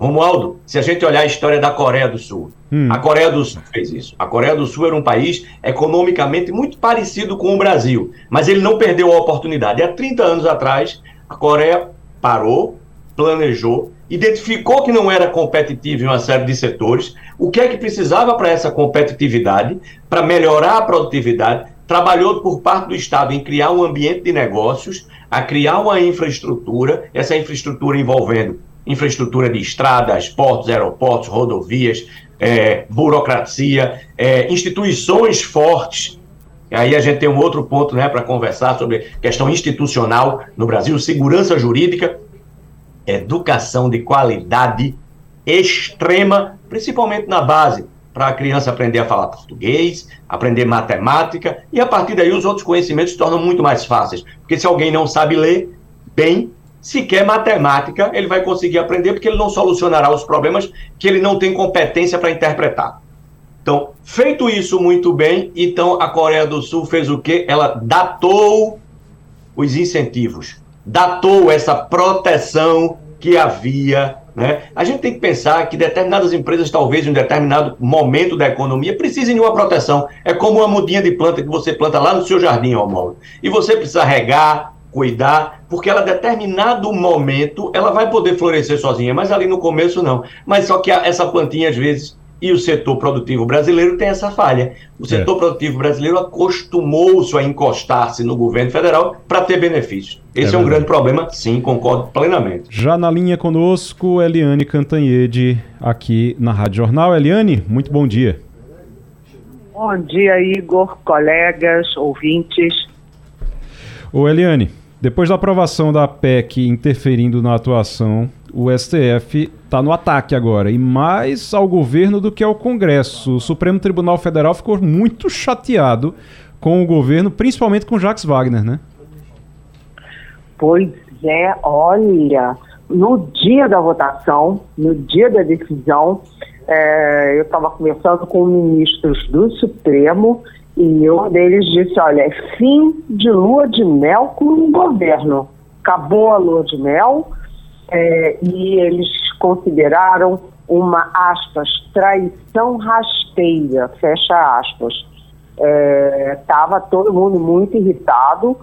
[SPEAKER 5] Romualdo, se a gente olhar a história da Coreia do Sul, hum. a Coreia do Sul fez isso. A Coreia do Sul era um país economicamente muito parecido com o Brasil, mas ele não perdeu a oportunidade. Há 30 anos atrás, a Coreia parou, planejou, identificou que não era competitivo em uma série de setores, o que é que precisava para essa competitividade, para melhorar a produtividade, trabalhou por parte do Estado em criar um ambiente de negócios, a criar uma infraestrutura, essa infraestrutura envolvendo infraestrutura de estradas, portos, aeroportos, rodovias, é, burocracia, é, instituições fortes. E aí a gente tem um outro ponto né, para conversar sobre questão institucional no Brasil, segurança jurídica, educação de qualidade extrema, principalmente na base, para a criança aprender a falar português, aprender matemática, e a partir daí os outros conhecimentos se tornam muito mais fáceis. Porque se alguém não sabe ler bem, sequer matemática ele vai conseguir aprender, porque ele não solucionará os problemas que ele não tem competência para interpretar. Então, feito isso muito bem, então a Coreia do Sul fez o quê? Ela datou os incentivos, datou essa proteção que havia. Né? A gente tem que pensar que determinadas empresas, talvez em um determinado momento da economia, precisem de uma proteção. É como uma mudinha de planta que você planta lá no seu jardim, Romualdo. E você precisa regar, cuidar, porque ela, determinado momento, ela vai poder florescer sozinha, mas ali no começo não. Mas só que essa plantinha, às vezes, e o setor produtivo brasileiro tem essa falha. O setor é. produtivo brasileiro acostumou-se a encostar-se no governo federal para ter benefícios. Esse é, é um grande problema, sim, concordo plenamente.
[SPEAKER 2] Já na linha conosco, Eliane Cantanhede, aqui na Rádio Jornal. Eliane, muito bom dia.
[SPEAKER 7] Bom dia, Igor, colegas, ouvintes.
[SPEAKER 2] Ô, Eliane, depois da aprovação da PEC interferindo na atuação o STF está no ataque agora, e mais ao governo do que ao Congresso. O Supremo Tribunal Federal ficou muito chateado com o governo, principalmente com Jacques Wagner, né?
[SPEAKER 7] Pois é, olha, no dia da votação, no dia da decisão, é, eu estava conversando com ministros do Supremo e um deles disse, olha, é fim de lua de mel com o governo. Acabou a lua de mel, é, e eles consideraram uma, aspas, traição rasteira, fecha aspas. Estava é, todo mundo muito irritado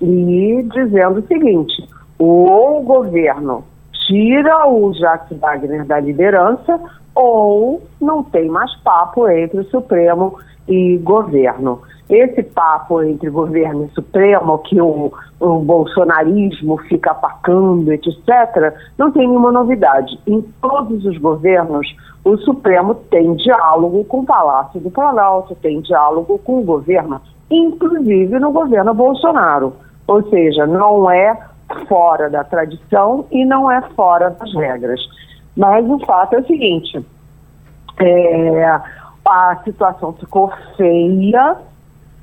[SPEAKER 7] e dizendo o seguinte, ou o governo tira o Jacques Wagner da liderança ou não tem mais papo entre o Supremo e governo. Esse papo entre governo e Supremo, que o, o bolsonarismo fica apacando, etc., não tem nenhuma novidade. Em todos os governos, o Supremo tem diálogo com o Palácio do Planalto, tem diálogo com o governo, inclusive no governo Bolsonaro. Ou seja, não é fora da tradição e não é fora das regras. Mas o fato é o seguinte: é, a situação ficou feia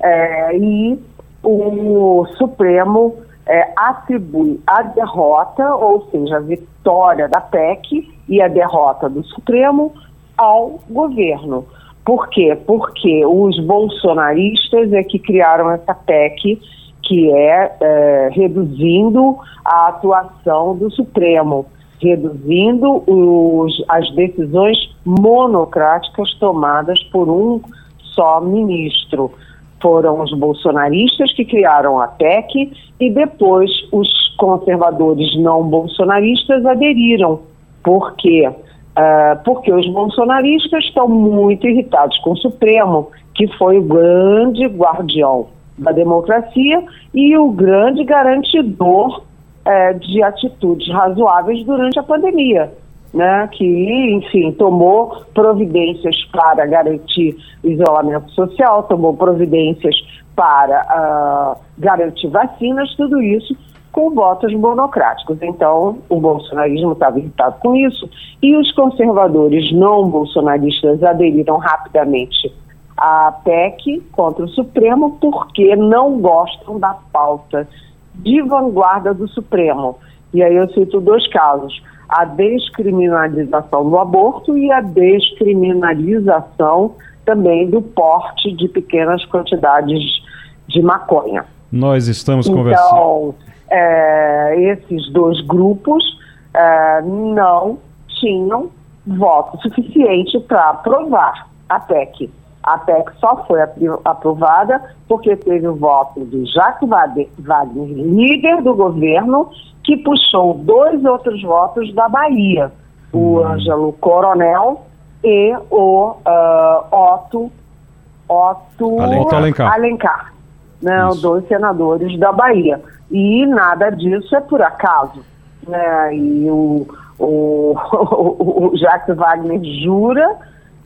[SPEAKER 7] é, e o Supremo é, atribui a derrota, ou seja, a vitória da PEC e a derrota do Supremo ao governo. Por quê? Porque os bolsonaristas é que criaram essa PEC que é, é reduzindo a atuação do Supremo, reduzindo os, as decisões monocráticas tomadas por um só ministro foram os bolsonaristas que criaram a PEC e depois os conservadores não bolsonaristas aderiram. Por quê? Uh, porque os bolsonaristas estão muito irritados com o Supremo, que foi o grande guardião da democracia e o grande garantidor uh, de atitudes razoáveis durante a pandemia né, que, enfim, tomou providências para garantir isolamento social, tomou providências para uh, garantir vacinas, tudo isso com votos monocráticos. Então, o bolsonarismo estava irritado com isso e os conservadores não bolsonaristas aderiram rapidamente à PEC contra o Supremo porque não gostam da pauta de vanguarda do Supremo. E aí eu cito dois casos a descriminalização do aborto e a descriminalização também do porte de pequenas quantidades de maconha.
[SPEAKER 2] Nós estamos então, conversando. Então,
[SPEAKER 7] é, esses dois grupos é, não tinham voto suficiente para aprovar a PEC. A PEC só foi aprovada porque teve o voto do Jacques Wagner, líder do governo, que puxou dois outros votos da Bahia, o hum. Ângelo Coronel e o uh, Otto, Otto
[SPEAKER 2] Alencar.
[SPEAKER 7] Alencar né, dois senadores da Bahia. E nada disso é por acaso. Né? E o, o, o, o Jacques Wagner jura,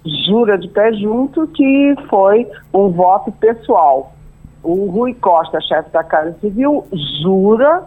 [SPEAKER 7] jura de pé junto que foi um voto pessoal. O Rui Costa, chefe da Casa Civil, jura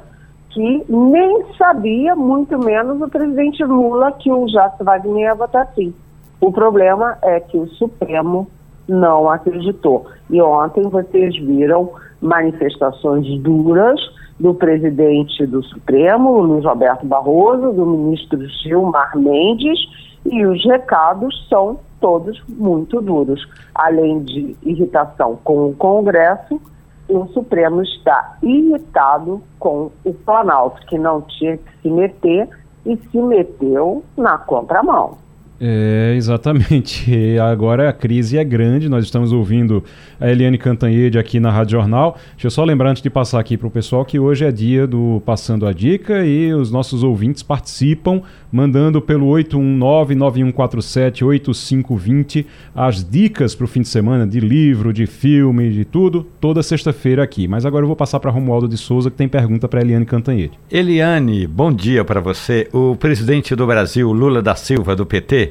[SPEAKER 7] que nem sabia, muito menos o presidente Lula, que o Jacques Wagner ia votar sim. O problema é que o Supremo não acreditou. E ontem vocês viram manifestações duras do presidente do Supremo, Luiz Roberto Barroso, do ministro Gilmar Mendes, e os recados são todos muito duros. Além de irritação com o Congresso, o Supremo está irritado com o Planalto, que não tinha que se meter e se meteu na contramão.
[SPEAKER 2] É, exatamente. E agora a crise é grande. Nós estamos ouvindo a Eliane Cantanhede aqui na Rádio Jornal. Deixa eu só lembrar antes de passar aqui para o pessoal que hoje é dia do Passando a Dica e os nossos ouvintes participam mandando pelo 819-9147-8520 as dicas para o fim de semana de livro, de filme, de tudo, toda sexta-feira aqui. Mas agora eu vou passar para Romualdo de Souza que tem pergunta para Eliane Cantanhede.
[SPEAKER 3] Eliane, bom dia para você. O presidente do Brasil, Lula da Silva, do PT,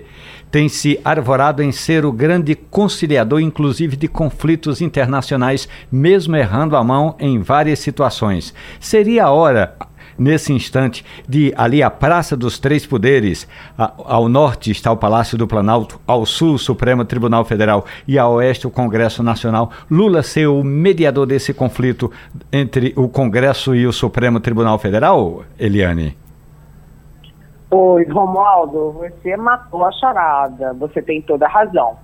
[SPEAKER 3] tem se arvorado em ser o grande conciliador, inclusive de conflitos internacionais, mesmo errando a mão em várias situações. Seria a hora, nesse instante, de ali a Praça dos Três Poderes, a, ao norte está o Palácio do Planalto, ao sul o Supremo Tribunal Federal e a oeste o Congresso Nacional, Lula ser o mediador desse conflito entre o Congresso e o Supremo Tribunal Federal, Eliane?
[SPEAKER 7] Oi, Romualdo, você matou a charada. Você tem toda a razão.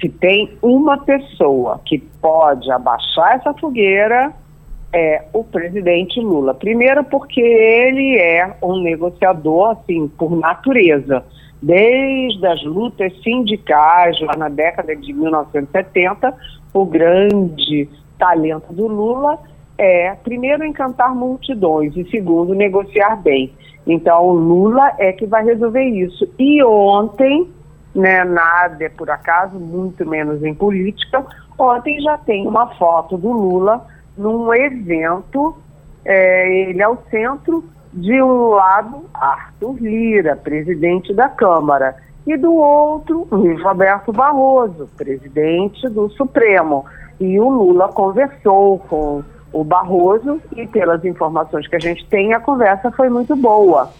[SPEAKER 7] Se tem uma pessoa que pode abaixar essa fogueira, é o presidente Lula. Primeiro, porque ele é um negociador, assim, por natureza. Desde as lutas sindicais, lá na década de 1970, o grande talento do Lula é, primeiro, encantar multidões e, segundo, negociar bem. Então, o Lula é que vai resolver isso. E ontem, né, nada é por acaso, muito menos em política, ontem já tem uma foto do Lula num evento, é, ele é o centro, de um lado, Arthur Lira, presidente da Câmara, e do outro, Luiz Roberto Barroso, presidente do Supremo. E o Lula conversou com o Barroso e pelas informações que a gente tem, a conversa foi muito boa,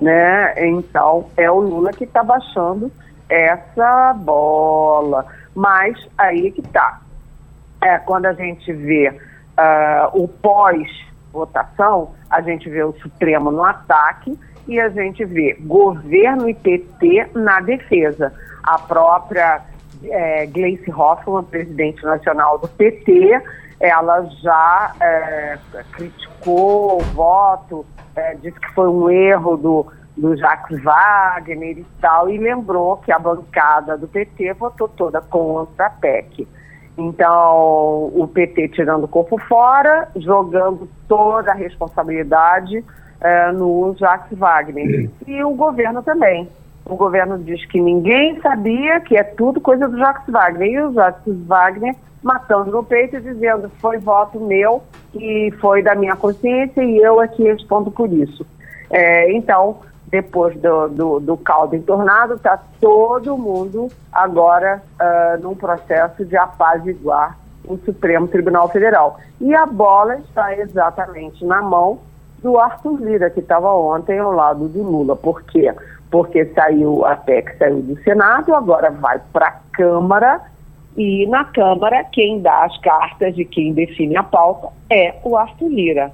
[SPEAKER 7] né? Então é o Lula que está baixando essa bola, mas aí que está. É, quando a gente vê uh, o pós-votação, a gente vê o Supremo no ataque e a gente vê governo e PT na defesa. A própria é, Gleice Hoffmann, presidente nacional do PT, ela já é, criticou o voto, é, disse que foi um erro do, do Jacques Wagner e tal, e lembrou que a bancada do PT votou toda contra a PEC. Então, o PT tirando o corpo fora, jogando toda a responsabilidade é, no Jacques Wagner. E o governo também. O governo diz que ninguém sabia, que é tudo coisa do Jacques Wagner. E o Jacques Wagner matando no peito e dizendo foi voto meu e foi da minha consciência e eu aqui respondo por isso. É, então, depois do, do, do caldo entornado, está todo mundo agora uh, num processo de apaziguar o Supremo Tribunal Federal. E a bola está exatamente na mão do Arthur Lira, que estava ontem ao lado do Lula. Por quê? Porque saiu a PEC, saiu do Senado, agora vai para a Câmara e na Câmara, quem dá as cartas e quem define a pauta é o Arthur Lira.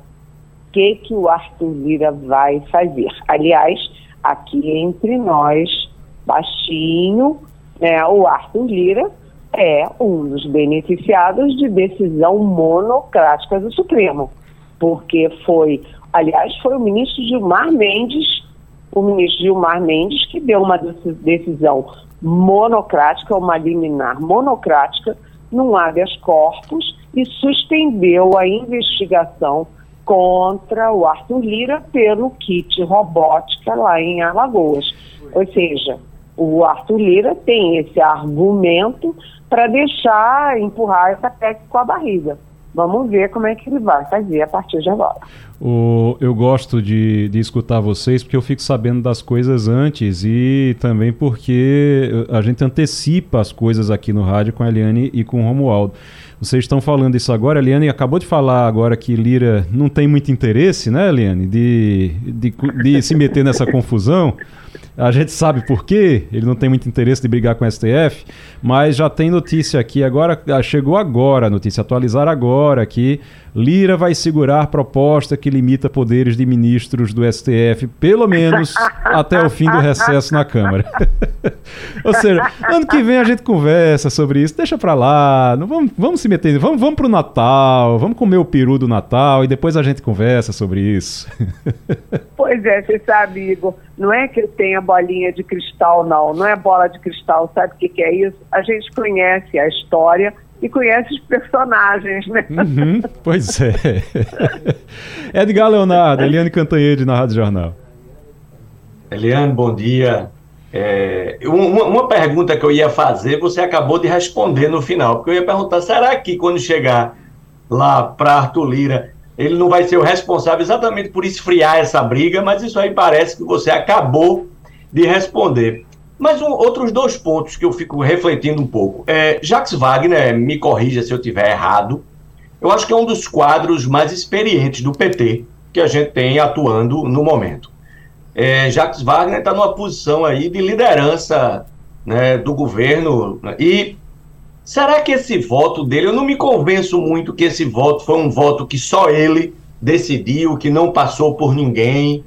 [SPEAKER 7] O que, que o Arthur Lira vai fazer? Aliás, aqui entre nós, baixinho, né, o Arthur Lira é um dos beneficiados de decisão monocrática do Supremo, porque foi, aliás, foi o ministro Gilmar Mendes, o ministro Gilmar Mendes que deu uma decisão monocrática, uma liminar monocrática, num habeas corpus e suspendeu a investigação contra o Arthur Lira pelo kit robótica lá em Alagoas. Ou seja, o Arthur Lira tem esse argumento para deixar, empurrar essa PEC com a barriga. Vamos ver como é que ele vai fazer a partir de agora.
[SPEAKER 2] O, eu gosto de, de escutar vocês porque eu fico sabendo das coisas antes e também porque a gente antecipa as coisas aqui no rádio com a Eliane e com o Romualdo. Vocês estão falando isso agora, a Eliane acabou de falar agora que Lira não tem muito interesse, né, Eliane, de, de, de se meter nessa confusão. A gente sabe por quê, ele não tem muito interesse de brigar com o STF, mas já tem notícia aqui agora, ah, chegou agora a notícia, atualizar agora agora aqui. Lira vai segurar proposta que limita poderes de ministros do STF, pelo menos até o fim do recesso na Câmara. Ou seja, ano que vem a gente conversa sobre isso, deixa pra lá, não vamos, vamos se meter, vamos, vamos pro Natal, vamos comer o peru do Natal e depois a gente conversa sobre isso.
[SPEAKER 7] Pois é, você sabe, Igor, não é que eu tenha bolinha de cristal, não, não é bola de cristal, sabe o que, que é isso? A gente conhece a história e conhece os personagens, né?
[SPEAKER 2] Uhum, pois é. Edgar Leonardo, Eliane Cantanhede na Rádio Jornal.
[SPEAKER 5] Eliane, bom dia. É, uma, uma, pergunta que eu ia fazer, você acabou de responder no final, porque eu ia perguntar, será que quando chegar lá para Arthur Lira, ele não vai ser o responsável exatamente por esfriar essa briga, mas isso aí parece que você acabou de responder. Mas um, outros dois pontos que eu fico refletindo um pouco. É, Jacques Wagner, me corrija se eu estiver errado, eu acho que é um dos quadros mais experientes do PT que a gente tem atuando no momento. É, Jacques Wagner está numa posição aí de liderança né, do governo e será que esse voto dele, eu não me convenço muito que esse voto foi um voto que só ele decidiu, que não passou por ninguém.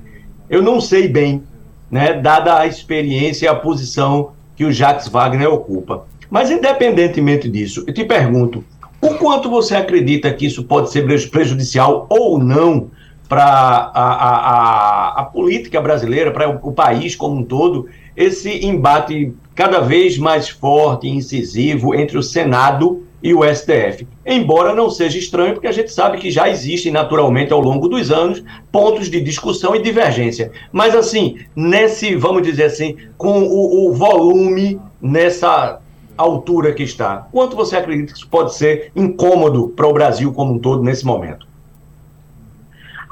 [SPEAKER 5] Eu não sei bem né, dada a experiência e a posição que o Jacques Wagner ocupa. Mas, independentemente disso, eu te pergunto: o quanto você acredita que isso pode ser prejudicial ou não para a, a, a, política brasileira, para o, o país como um todo, esse embate cada vez mais forte e incisivo entre o Senado e o STF. Embora não seja estranho, porque a gente sabe que já existem naturalmente ao longo dos anos pontos de discussão e divergência. Mas assim, nesse, vamos dizer assim, com o, o volume nessa altura que está, quanto você acredita que isso pode ser incômodo para o Brasil como um todo nesse momento?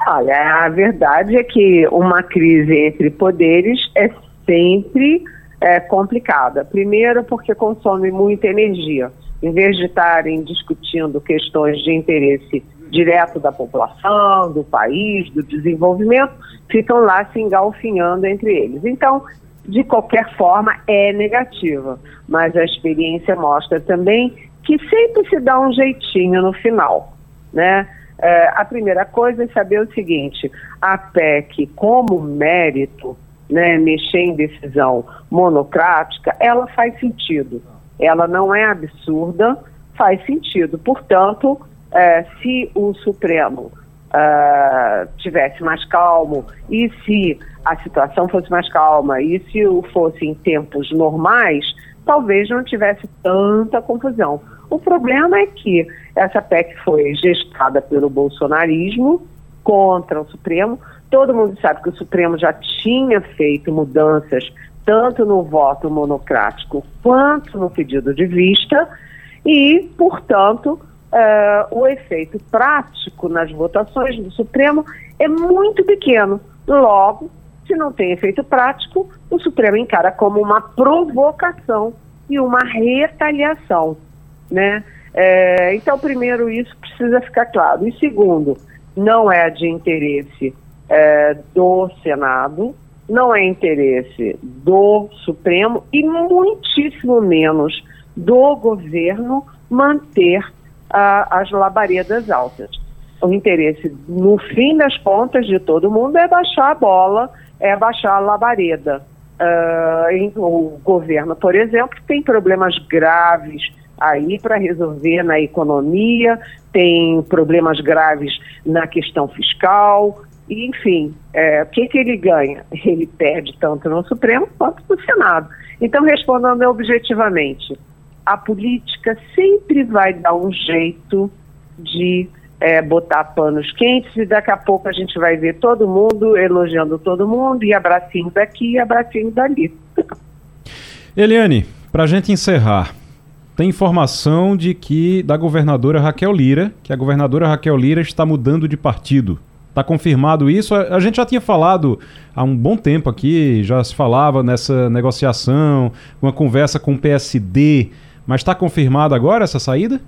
[SPEAKER 7] Olha, a verdade é que uma crise entre poderes é sempre é, complicada. Primeiro, porque consome muita energia em vez de estarem discutindo questões de interesse direto da população, do país, do desenvolvimento, ficam lá se engalfinhando entre eles. Então, de qualquer forma, é negativa, mas a experiência mostra também que sempre se dá um jeitinho no final, né? É, a primeira coisa é saber o seguinte: a PEC, como mérito, né, mexer em decisão monocrática, ela faz sentido ela não é absurda, faz sentido. Portanto, é, se o Supremo uh, tivesse mais calmo e se a situação fosse mais calma e se fosse em tempos normais, talvez não tivesse tanta confusão. O problema é que essa PEC foi gestada pelo bolsonarismo contra o Supremo. Todo mundo sabe que o Supremo já tinha feito mudanças tanto no voto monocrático quanto no pedido de vista, e, portanto, uh, o efeito prático nas votações do Supremo é muito pequeno. Logo, se não tem efeito prático, o Supremo encara como uma provocação e uma retaliação. Né? É, então, primeiro, isso precisa ficar claro. E segundo, não é de interesse é, do Senado, não é interesse do Supremo e muitíssimo menos do governo manter ah, as labaredas altas. O interesse, no fim das contas de todo mundo, é baixar a bola, é baixar a labareda. Uh, o governo, por exemplo, tem problemas graves aí para resolver na economia, tem problemas graves na questão fiscal, enfim, é, o que, que ele ganha? Ele perde tanto no Supremo quanto no Senado. Então, respondendo objetivamente, a política sempre vai dar um jeito de é, botar panos quentes e daqui a pouco a gente vai ver todo mundo elogiando todo mundo e abracinho daqui e abracinho dali.
[SPEAKER 2] Eliane, para a gente encerrar, tem informação de que da governadora Raquel Lira, que a governadora Raquel Lira está mudando de partido. Está confirmado isso? A, gente já tinha falado há um bom tempo aqui, já se falava nessa negociação, uma conversa com o PSD, mas está confirmado agora essa saída?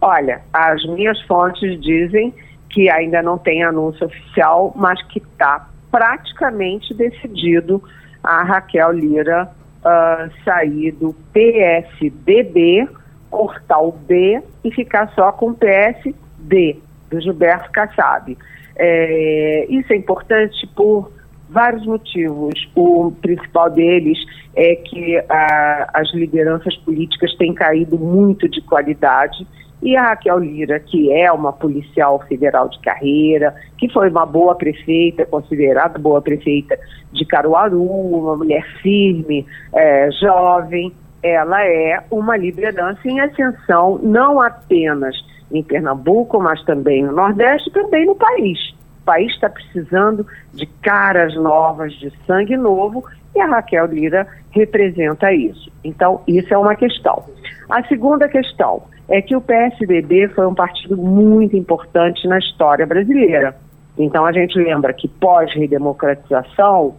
[SPEAKER 7] Olha, as minhas fontes dizem que ainda não tem anúncio oficial, mas que está praticamente decidido a Raquel Lira uh, sair do PSDB cortar o B e ficar só com o PSD, do Gilberto Kassab. É, isso é importante por vários motivos. O principal deles é que a, as lideranças políticas têm caído muito de qualidade e a Raquel Lira, que é uma policial federal de carreira, que foi uma boa prefeita, considerada boa prefeita de Caruaru, uma mulher firme, é, jovem, ela é uma liderança em ascensão, não apenas em Pernambuco, mas também no Nordeste também no país. O país está precisando de caras novas, de sangue novo, e a Raquel Lira representa isso. Então, isso é uma questão. A segunda questão é que o PSDB foi um partido muito importante na história brasileira. Então, a gente lembra que pós-redemocratização,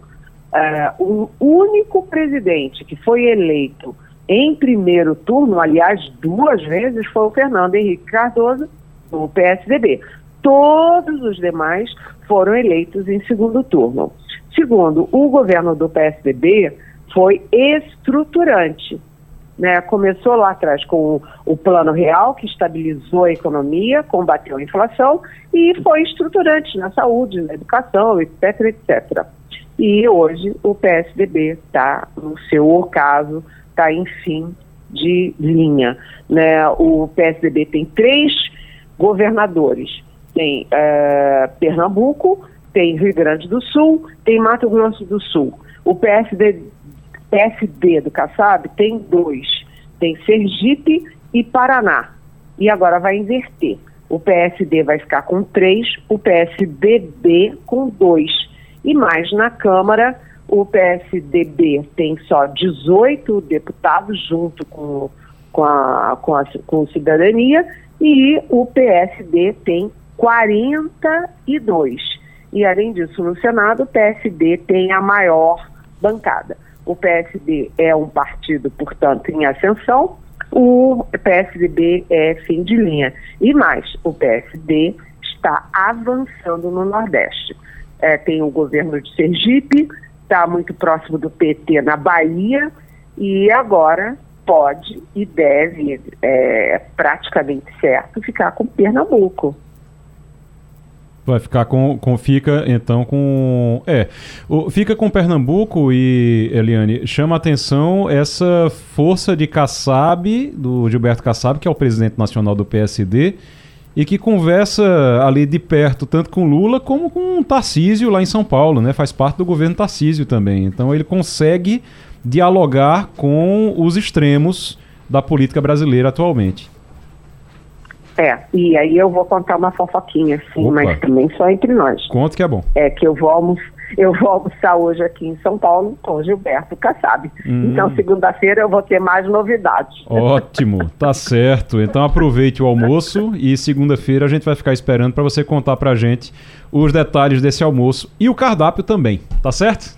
[SPEAKER 7] uh, o único presidente que foi eleito em primeiro turno, aliás, duas vezes, foi o Fernando Henrique Cardoso, do PSDB. Todos os demais foram eleitos em segundo turno. Segundo, o governo do PSDB foi estruturante. Né? Começou lá atrás com o Plano Real, que estabilizou a economia, combateu a inflação e foi estruturante na saúde, na educação, etc, etc. E hoje o PSDB está no seu ocaso, está em fim de linha. Né? O PSDB tem três governadores tem é, Pernambuco, tem Rio Grande do Sul, tem Mato Grosso do Sul. O PSD, PSD do Kassab tem dois, tem Sergipe e Paraná. E agora vai inverter. O PSD vai ficar com três, o PSDB com dois. E mais na Câmara, o PSDB tem só 18 deputados junto com, com, a, com, a, com cidadania e o PSD tem 42. E, além disso, no Senado, o PSD tem a maior bancada. O PSD é um partido, portanto, em ascensão, o PSDB é fim de linha. E mais, o PSD está avançando no Nordeste. É, tem o governo de Sergipe, está muito próximo do PT na Bahia, e agora pode e deve, é, praticamente certo, ficar com Pernambuco.
[SPEAKER 2] Vai ficar com, com. Fica então com. É. O, fica com Pernambuco e, Eliane, chama atenção essa força de Kassab, do Gilberto Kassab, que é o presidente nacional do PSD, e que conversa ali de perto, tanto com Lula como com Tarcísio lá em São Paulo, né? Faz parte do governo Tarcísio também. Então ele consegue dialogar com os extremos da política brasileira atualmente.
[SPEAKER 7] É, e aí eu vou contar uma fofoquinha, sim, Opa. mas também só entre nós.
[SPEAKER 2] Conta que é bom.
[SPEAKER 7] É que eu vou, almo eu vou almoçar hoje aqui em São Paulo com Gilberto Kassab. Hum. Então, segunda-feira eu vou ter mais novidades.
[SPEAKER 2] Ótimo, tá certo. Então aproveite o almoço e segunda-feira a gente vai ficar esperando para você contar pra gente os detalhes desse almoço e o cardápio também, tá certo?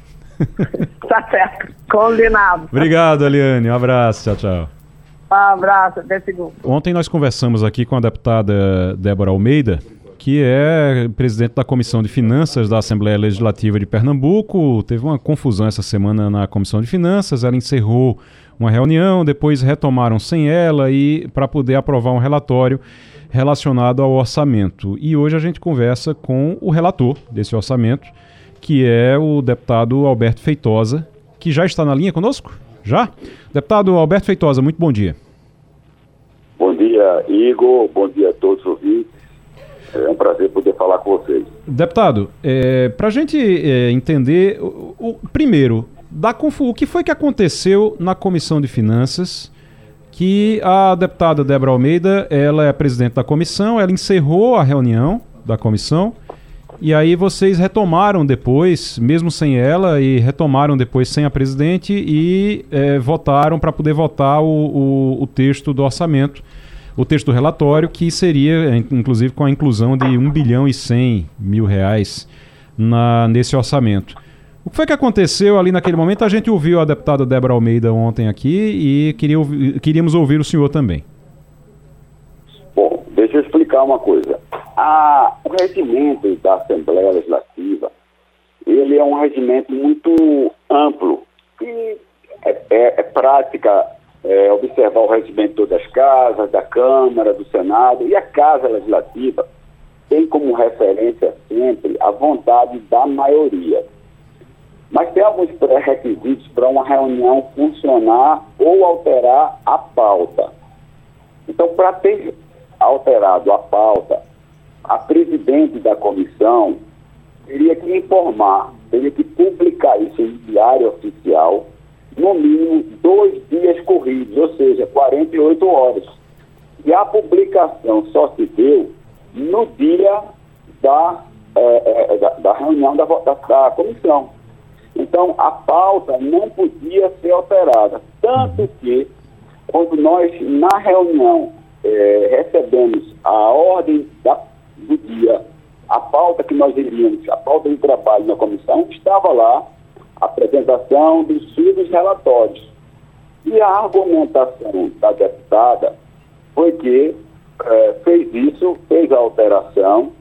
[SPEAKER 7] tá certo, combinado.
[SPEAKER 2] Obrigado, Eliane. Um abraço, tchau, tchau.
[SPEAKER 7] Um abraço, até segunda.
[SPEAKER 2] Ontem nós conversamos aqui com a deputada Débora Almeida, que é presidente da Comissão de Finanças da Assembleia Legislativa de Pernambuco. Teve uma confusão essa semana na Comissão de Finanças, ela encerrou uma reunião, depois retomaram sem ela e para poder aprovar um relatório relacionado ao orçamento. E hoje a gente conversa com o relator desse orçamento, que é o deputado Alberto Feitosa, que já está na linha conosco. Já? Deputado Alberto Feitosa, muito bom dia.
[SPEAKER 8] Bom dia, Igor. Bom dia a todos os ouvintes. É um prazer poder falar com vocês.
[SPEAKER 2] Deputado, é, para a gente é, entender, o, o, primeiro, da o que foi que aconteceu na Comissão de Finanças que a deputada Débora Almeida, ela é presidente da comissão, ela encerrou a reunião da comissão e aí vocês retomaram depois, mesmo sem ela, e retomaram depois sem a presidente e é, votaram para poder votar o, o, o, texto do orçamento, o texto do relatório, que seria, inclusive, com a inclusão de 1 bilhão e 100 mil reais na, nesse orçamento. O que foi que aconteceu ali naquele momento? A gente ouviu a deputada Débora Almeida ontem aqui e queria, queríamos ouvir o senhor também.
[SPEAKER 8] Bom, deixa eu explicar uma coisa. A, o regimento da Assembleia Legislativa, ele é um regimento muito amplo, que é, é, é prática é, observar o regimento de todas as casas, da Câmara, do Senado, e a Casa Legislativa tem como referência sempre a vontade da maioria. Mas tem alguns pré-requisitos para uma reunião funcionar ou alterar a pauta. Então, para ter alterado a pauta, a presidente da comissão teria que informar, teria que publicar isso em diário oficial, no mínimo dois dias corridos, ou seja, 48 horas. E a publicação só se deu no dia da, é, é, da, da, reunião da, da, da comissão. Então, a pauta não podia ser alterada. Tanto que, quando nós, na reunião, é, recebemos a ordem da, do dia, a pauta que nós iríamos, a pauta de trabalho na comissão, estava lá apresentação dos subs relatórios. E a argumentação da deputada foi que é, fez isso, fez a alteração,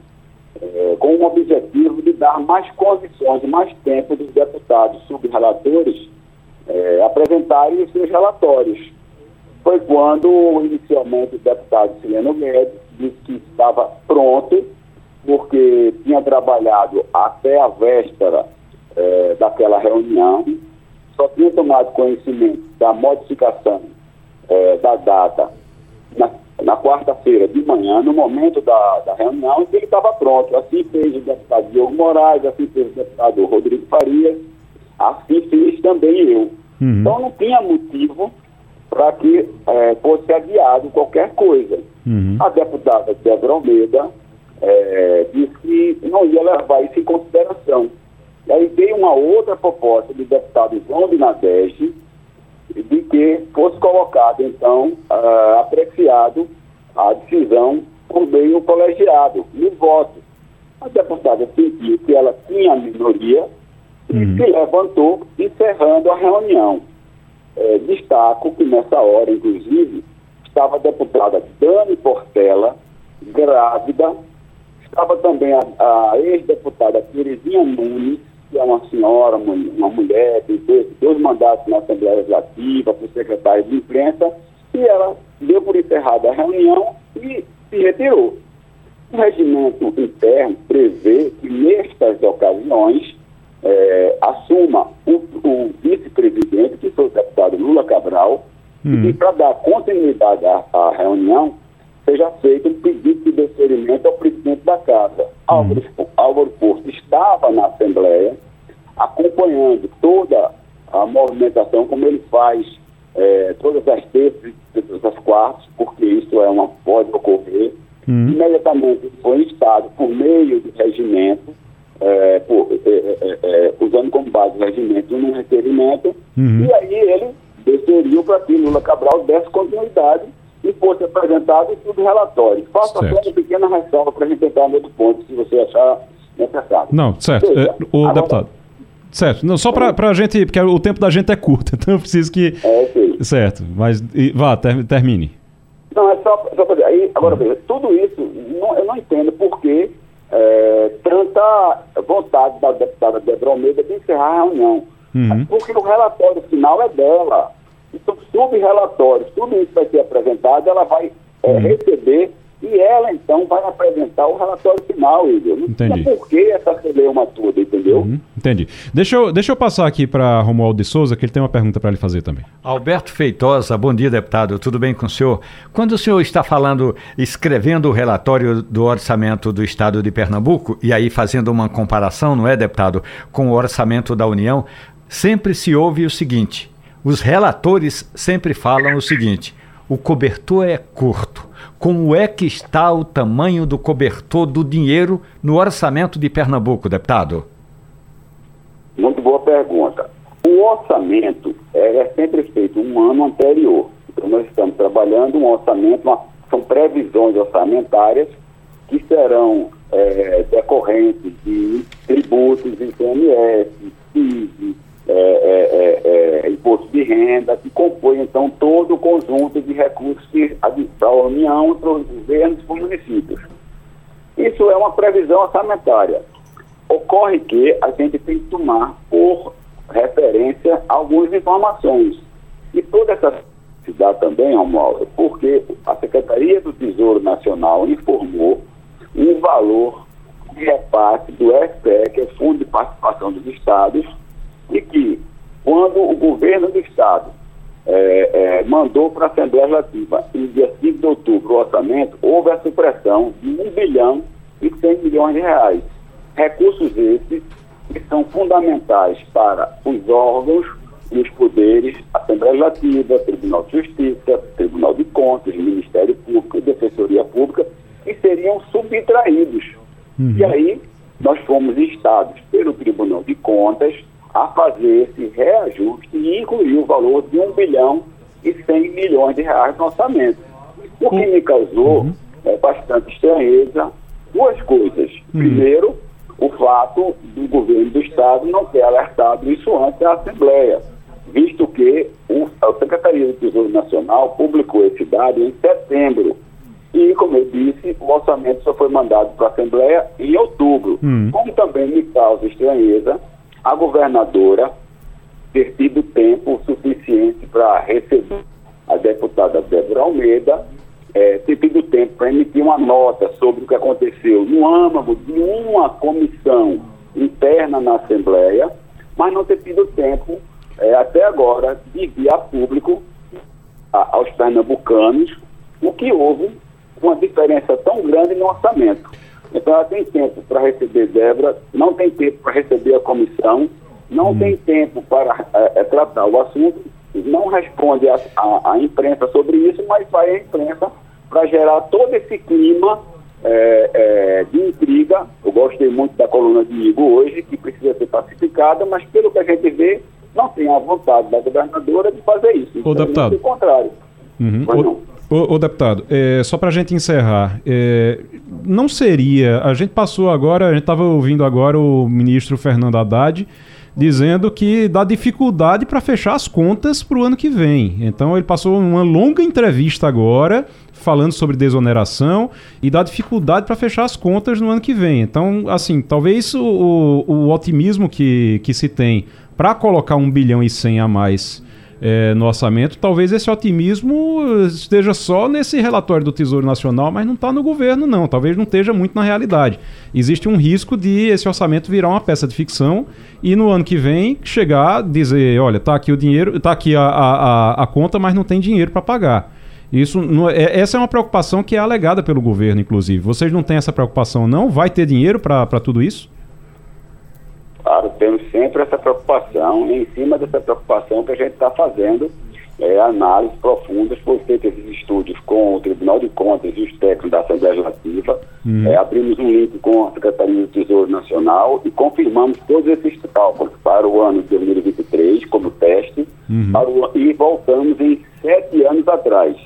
[SPEAKER 8] é, com o objetivo de dar mais condições mais tempo dos deputados subrelatores é, apresentarem os seus relatórios. Foi quando, inicialmente, o deputado Sileno Guedes disse que estava pronto, porque tinha trabalhado até a véspera é, daquela reunião, só tinha tomado conhecimento da modificação é, da data na na quarta-feira de manhã, no momento da, da reunião, que ele estava pronto. Assim fez o deputado Diogo Moraes, assim fez o deputado Rodrigo Farias, assim fiz também eu. Uhum. Então não tinha motivo para que é, fosse adiado qualquer coisa. Uhum. A deputada Débora Almeida é, disse que não ia levar isso em consideração. E aí veio uma outra proposta do deputado João Binadeste, de que fosse colocado, então, uh, apreciado a decisão por meio colegiado, no voto. A deputada sentiu que ela tinha minoria uhum. e se levantou, encerrando a reunião. É, destaco que nessa hora, inclusive, estava a deputada Dani Portela, grávida, estava também a, a ex-deputada Terezinha Nunes, que é uma senhora, uma, uma mulher, tem dois, dois mandatos na Assembleia Legislativa, por secretário de imprensa, e ela deu por encerrada a reunião e se retirou. O regimento interno prevê que, nestas ocasiões, é, assuma o, o vice-presidente, que foi o deputado Lula Cabral, hum. e para dar continuidade à, à, reunião, seja feito um pedido de deferimento ao presidente da Casa. Hum. Álvaro, Álvaro Porto estava na Assembleia, acompanhando toda a movimentação, como ele faz é, todas as terças e todas as quartas, porque isso é uma, pode ocorrer. Uhum. Imediatamente foi instado por meio do regimento, é, por, é, é, é, usando como base o regimento num requerimento, uhum. e aí ele desceriu para que Lula Cabral desse continuidade fosse apresentado tudo relatório. Faça só uma pequena ressalva para a gente entrar no outro ponto, se você achar necessário.
[SPEAKER 2] Não, certo. Seja, o agora, deputado. Certo. Não, só para a gente, porque o tempo da gente é curto, então eu preciso que. É, sim. Certo. Mas e, vá, ter, termine.
[SPEAKER 8] Não, é só, só para dizer. Aí, agora, uhum. veja, tudo isso, não, eu não entendo por que é, tanta vontade da deputada Débora Almeida de encerrar a reunião. Uhum. Porque o relatório final é dela. Então, sub-relatórios, tudo isso vai ser apresentado, ela vai é, uhum. receber e ela, então, vai apresentar o relatório final, Igor. Não Entendi. por que essa celeuma toda, entendeu? Uhum.
[SPEAKER 2] Entendi. Deixa eu, deixa eu passar aqui para Romualdo de Souza, que ele tem uma pergunta para lhe fazer também.
[SPEAKER 3] Alberto Feitosa, bom dia, deputado. Tudo bem com o senhor? Quando o senhor está falando, escrevendo o relatório do orçamento do Estado de Pernambuco, e aí fazendo uma comparação, não é, deputado, com o orçamento da União, sempre se ouve o seguinte: os relatores sempre falam o seguinte o cobertor é curto. Como é que está o tamanho do cobertor do dinheiro no orçamento de Pernambuco, deputado?
[SPEAKER 8] Muito boa pergunta. O orçamento é sempre feito um ano anterior. Então, nós estamos trabalhando um orçamento, uma, são previsões orçamentárias que serão é, decorrentes de tributos, ICMS, PIB, é, é, é, é, imposto de renda, que compõe, então, todo o conjunto de recursos para a União, para os governos e os municípios. Isso é uma previsão orçamentária. Ocorre que a gente tem que tomar por referência algumas informações. E todas essas se dá também, Romualdo, porque a Secretaria do Tesouro Nacional informou um valor de repasse do FPE, que é Fundo de Participação dos Estados, e que, quando o governo do Estado é, é, mandou para a Assembleia Legislativa, em dia 5 de outubro, o orçamento, houve a supressão de 1 bilhão e 100 milhões de reais. Recursos esses que são fundamentais para os órgãos e os poderes, Assembleia Legislativa, Tribunal de Justiça, Tribunal de Contas, Ministério Público, Defensoria Pública, que seriam subtraídos. Uhum. E aí nós fomos instados pelo Tribunal de Contas a fazer esse reajuste e incluir o valor de 1 bilhão e 100 milhões de reais no orçamento. O que me causou uhum. é, bastante estranheza duas coisas. Uhum. Primeiro, o fato do governo do Estado não ter alertado isso antes da Assembleia, visto que o, a Secretaria do Tesouro Nacional publicou esse dado em setembro. E, como eu disse, o orçamento só foi mandado para a Assembleia em outubro. Hum. Como também me causa estranheza a governadora ter tido tempo suficiente para receber a deputada Débora Almeida é, ter tido tempo para emitir uma nota sobre o que aconteceu no âmago de uma comissão interna na Assembleia, mas não ter tido tempo é, até agora de vir a público a, aos pernambucanos o que houve uma diferença tão grande no orçamento. Então ela tem tempo para receber Débora, não tem tempo para receber a comissão, não hum. tem tempo para é, é tratar o assunto não responde à imprensa sobre isso, mas vai à imprensa para gerar todo esse clima é, é, de intriga. Eu gostei muito da coluna de Igor hoje, que precisa ser pacificada, mas pelo que a gente vê, não tem a vontade da governadora de fazer isso.
[SPEAKER 2] O deputado.
[SPEAKER 8] O contrário.
[SPEAKER 2] Uhum. O, o, deputado, é, só para a gente encerrar, é, não seria. A gente passou agora, a gente estava ouvindo agora o ministro Fernando Haddad dizendo que dá dificuldade para fechar as contas para o ano que vem. Então ele passou uma longa entrevista agora falando sobre desoneração e dá dificuldade para fechar as contas no ano que vem. Então, assim, talvez o, o, o otimismo que, que se tem para colocar um bilhão e cem a mais é, no orçamento, talvez esse otimismo esteja só nesse relatório do Tesouro Nacional, mas não está no governo, não. Talvez não esteja muito na realidade. Existe um risco de esse orçamento virar uma peça de ficção e no ano que vem chegar dizer, olha, está aqui o dinheiro, está aqui a, a, a, conta, mas não tem dinheiro para pagar. Isso é, essa é uma preocupação que é alegada pelo governo, inclusive. Vocês não têm essa preocupação, não? Vai ter dinheiro para tudo isso?
[SPEAKER 8] Claro, temos sempre essa preocupação, e em cima dessa preocupação que a gente está fazendo é, análises profundas, foi feito esses estudos com o Tribunal de Contas e os técnicos da Assembleia Legislativa, uhum. é, abrimos um link com a Secretaria do Tesouro Nacional e confirmamos todos esses cálculos para o ano de 2023 como teste uhum. o, e voltamos em sete anos atrás.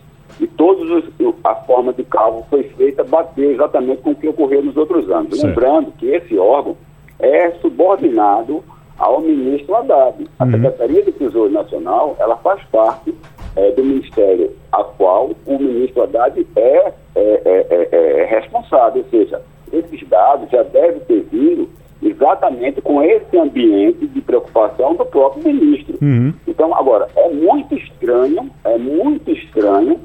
[SPEAKER 8] E todos a forma de cálculo foi feita bater exatamente com o que ocorreu nos outros anos. Certo. Lembrando que esse órgão é subordinado ao ministro Haddad. A uhum. Secretaria do Tesouro Nacional, ela faz parte é, do ministério a qual o ministro Haddad é, é, é, é, é responsável, ou seja, esses dados já devem ter vindo exatamente com esse ambiente de preocupação do próprio ministro. Uhum. Então, agora, é muito estranho, é muito estranho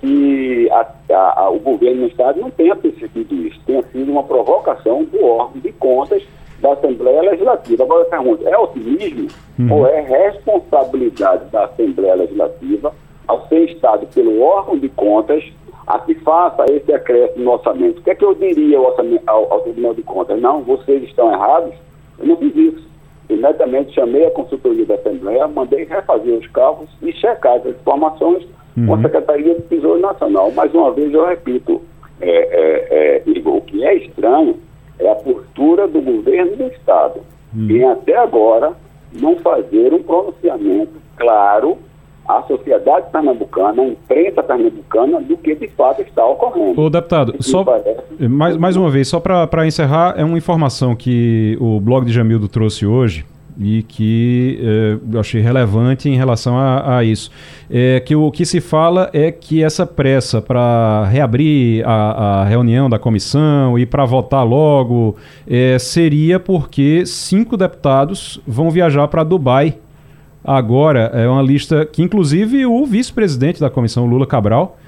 [SPEAKER 8] que a, a, a, o governo do Estado não tenha percebido isso, tenha sido uma provocação do órgão de contas da Assembleia Legislativa. Agora eu pergunto, é otimismo uhum. ou é responsabilidade da Assembleia Legislativa ao ser estado pelo órgão de contas a que faça esse acréscimo no orçamento? O que é que eu diria ao, ao, ao Tribunal de Contas? Não, vocês estão errados. Eu não fiz isso. Imediatamente chamei a consultoria da Assembleia, mandei refazer os cálculos e checar as informações uhum. com a Secretaria do Tesouro Nacional. Mais uma vez, eu repito, é, é, é, o que é estranho é a postura do governo do Estado, hum. em até agora não fazer um pronunciamento claro à sociedade pernambucana, à imprensa pernambucana, do que de fato está ocorrendo.
[SPEAKER 2] Ô, deputado, só, parece... mais, mais uma vez, só para encerrar, é uma informação que o blog de Jamildo trouxe hoje, e que eh, eu achei relevante em relação a, a, isso. É que o que se fala é que essa pressa para reabrir a, a, reunião da comissão e para votar logo é, seria porque cinco deputados vão viajar para Dubai agora é uma lista que, inclusive, o vice-presidente da comissão, Lula Cabral,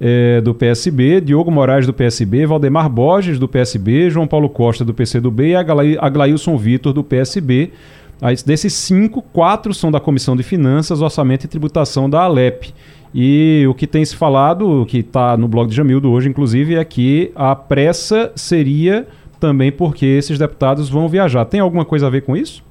[SPEAKER 2] é, do PSB, Diogo Moraes do PSB, Valdemar Borges do PSB, João Paulo Costa do PCdoB e Aglailson Vitor do PSB. Aí, desses cinco, quatro são da Comissão de Finanças, Orçamento e Tributação da Alep. E o que tem se falado, que está no blog de Jamildo hoje, inclusive, é que a pressa seria também porque esses deputados vão viajar. Tem alguma coisa a ver com isso?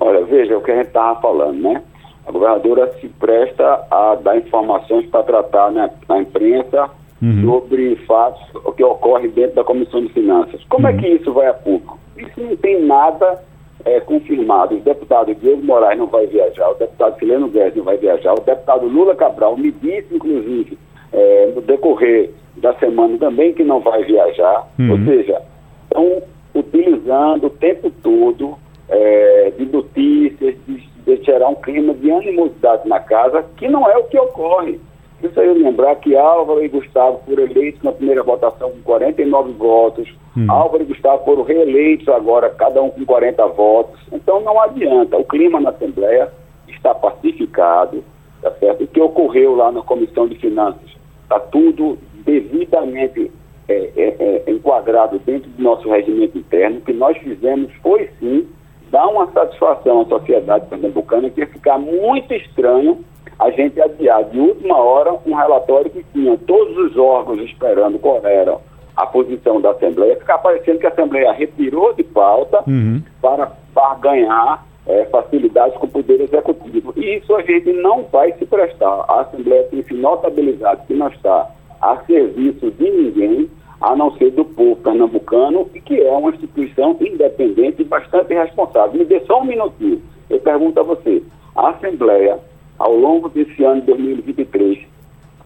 [SPEAKER 8] Olha, veja o que a gente estava falando, né? A governadora se presta a dar informações para tratar né, na imprensa uhum. sobre fatos que ocorrem dentro da Comissão de Finanças. Como é uhum. é que isso vai a público? Isso não tem nada é, confirmado. O deputado Diego Moraes não vai viajar, o deputado Sileno Guedes não vai viajar, o deputado Lula Cabral me disse, inclusive, é, no decorrer da semana também que não vai viajar. Uhum. Ou seja, estão utilizando o tempo todo é, de notícias, de, de gerar um clima de animosidade na casa, que não é o que ocorre. Isso aí lembrar que Álvaro e Gustavo foram eleitos na primeira votação com 49 votos, hum. Álvaro e Gustavo foram reeleitos agora, cada um com 40 votos. Então não adianta, o clima na Assembleia está pacificado, tá certo? O que ocorreu lá na Comissão de Finanças está tudo devidamente é, é, é, enquadrado dentro do nosso regimento interno. O que nós fizemos foi sim dar uma satisfação à sociedade pernambucana que ia ficar muito estranho a gente adiar de última hora um relatório que tinha todos os órgãos esperando qual era a posição da Assembleia, ficar parecendo que a Assembleia retirou de pauta uhum. para, para ganhar é, facilidades com o Poder Executivo. E isso a gente não vai se prestar. A Assembleia tem se notabilizado que não está a serviço de ninguém, a não ser do povo pernambucano, e que é uma instituição independente e bastante responsável. Me dê só um minutinho. Eu pergunto a você, a Assembleia ao longo desse ano de 2023,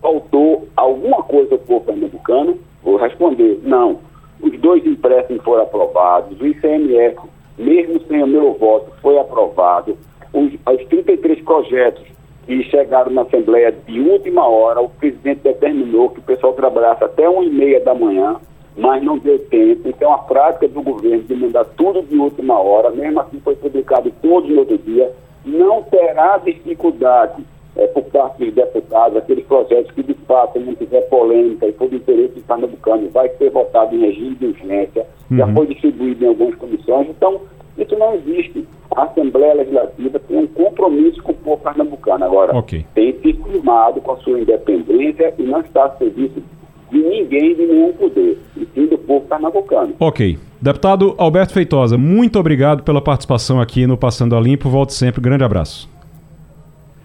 [SPEAKER 8] faltou alguma coisa ao povo pernambucano? Vou responder, não. Os dois empréstimos foram aprovados, o ICMS, mesmo sem o meu voto, foi aprovado. Os, os 33 projetos que chegaram na Assembleia de última hora, o presidente determinou que o pessoal trabalhasse até uma e meia da manhã, mas não deu tempo. Então, a prática do governo de mandar tudo de última hora, mesmo assim foi publicado todo no outro dia, não terá dificuldade é, por parte dos deputados, aqueles projetos que de fato não tiver polêmica e for de interesse do pernambucano, vai ser votado em regime de urgência, uhum. já foi distribuído em algumas comissões, então isso não existe. A Assembleia Legislativa tem um compromisso com o povo pernambucano. Agora, okay. tem se firmado com a sua independência e não está a serviço de ninguém, de nenhum poder, e sim do povo pernambucano.
[SPEAKER 2] Ok. Deputado Alberto Feitosa, muito obrigado pela participação aqui no Passando a Limpo. Volte sempre. Grande abraço.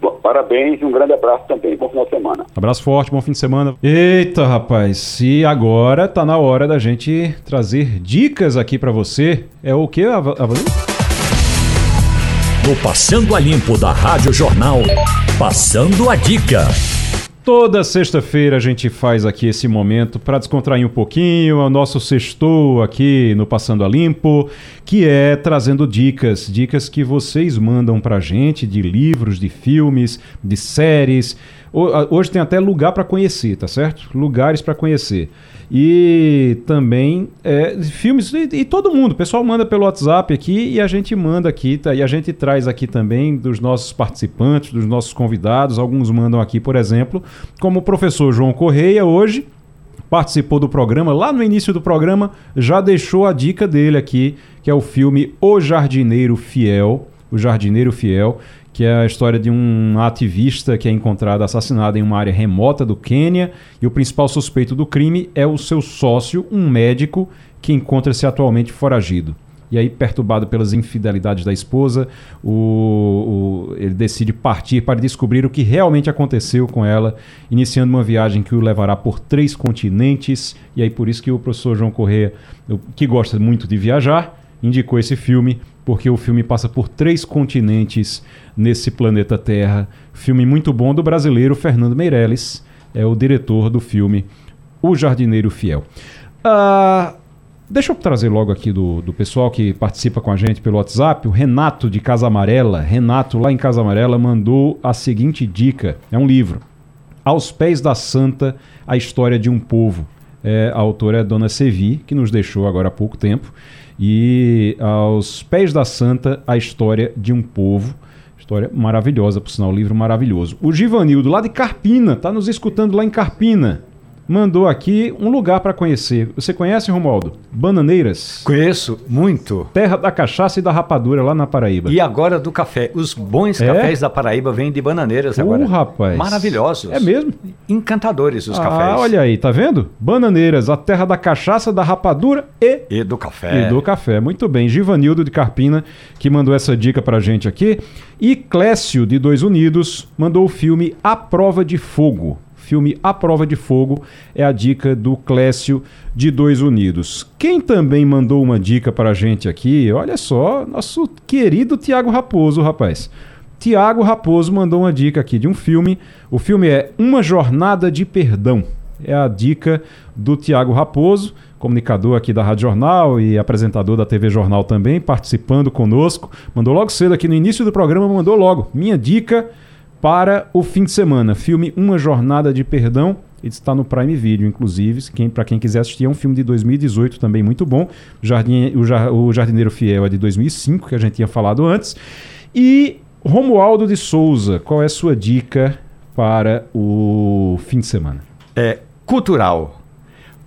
[SPEAKER 8] Bom, parabéns e um grande abraço também. Bom final de semana.
[SPEAKER 2] Abraço forte, bom fim de semana. Eita, rapaz. E agora tá na hora da gente trazer dicas aqui para você. É o que, Avalim?
[SPEAKER 1] No Passando a Limpo da Rádio Jornal, Passando a Dica.
[SPEAKER 2] Toda sexta-feira a gente faz aqui esse momento para descontrair um pouquinho, é o nosso sextou aqui no Passando a Limpo, que é trazendo dicas, dicas que vocês mandam para a gente de livros, de filmes, de séries. Hoje tem até lugar para conhecer, tá certo? Lugares para conhecer e também é, filmes e, e, todo mundo. O pessoal manda pelo WhatsApp aqui e a gente manda aqui, tá? E a gente traz aqui também dos nossos participantes, dos nossos convidados. Alguns mandam aqui, por exemplo, como o professor João Correia hoje participou do programa, lá no início do programa já deixou a dica dele aqui, que é o filme O Jardineiro Fiel, O Jardineiro Fiel, que é a história de um ativista que é encontrado assassinado em uma área remota do Quênia e o principal suspeito do crime é o seu sócio, um médico que encontra-se atualmente foragido. E aí, perturbado pelas infidelidades da esposa, o, o, ele decide partir para descobrir o que realmente aconteceu com ela, iniciando uma viagem que o levará por três continentes. E aí, por isso que o professor João Corrêa, que gosta muito de viajar, indicou esse filme porque o filme passa por três continentes nesse planeta Terra. Filme muito bom do brasileiro Fernando Meirelles, é o diretor do filme O Jardineiro Fiel. Ah, deixa eu trazer logo aqui do, do pessoal que participa com a gente pelo WhatsApp. O Renato de Casa Amarela, Renato lá em Casa Amarela, mandou a seguinte dica: é um livro. Aos Pés da Santa, a história de um povo. É, a autora é Dona Sevi, que nos deixou agora há pouco tempo. E aos pés da santa, a história de um povo. História maravilhosa, por sinal, livro maravilhoso. O Givanildo, lá de Carpina, tá nos escutando lá em Carpina mandou aqui um lugar para conhecer. Você conhece, Romualdo? Bananeiras?
[SPEAKER 3] Conheço muito.
[SPEAKER 2] Terra da cachaça e da rapadura lá na Paraíba.
[SPEAKER 3] E agora do café. Os bons é? cafés da Paraíba vêm de Bananeiras agora.
[SPEAKER 2] Uh, rapaz.
[SPEAKER 3] Maravilhosos.
[SPEAKER 2] É mesmo?
[SPEAKER 3] Encantadores os
[SPEAKER 2] ah,
[SPEAKER 3] cafés. Ah,
[SPEAKER 2] olha aí, tá vendo? Bananeiras, a terra da cachaça, da rapadura e...
[SPEAKER 3] E do café.
[SPEAKER 2] E do café. Muito bem. Givanildo de Carpina, que mandou essa dica pra gente aqui. E Clécio, de Dois Unidos, mandou o filme A Prova de Fogo filme A Prova de Fogo é a dica do Clécio de Dois Unidos. Quem também mandou uma dica para a gente aqui, olha só, nosso querido Tiago Raposo, rapaz. Tiago Raposo mandou uma dica aqui de um filme. O filme é Uma Jornada de Perdão. É a dica do Tiago Raposo, comunicador aqui da Rádio Jornal e apresentador da TV Jornal também, participando conosco. Mandou logo cedo aqui no início do programa, mandou logo. Minha dica para o fim de semana. Filme Uma Jornada de Perdão. Ele está no Prime Video, inclusive. Quem, para quem quiser assistir, é um filme de 2018 também muito bom. Jardim, o, o Jardineiro Fiel é de 2005, que a gente tinha falado antes. E Romualdo de Souza, qual é a sua dica para o fim de semana?
[SPEAKER 3] É cultural.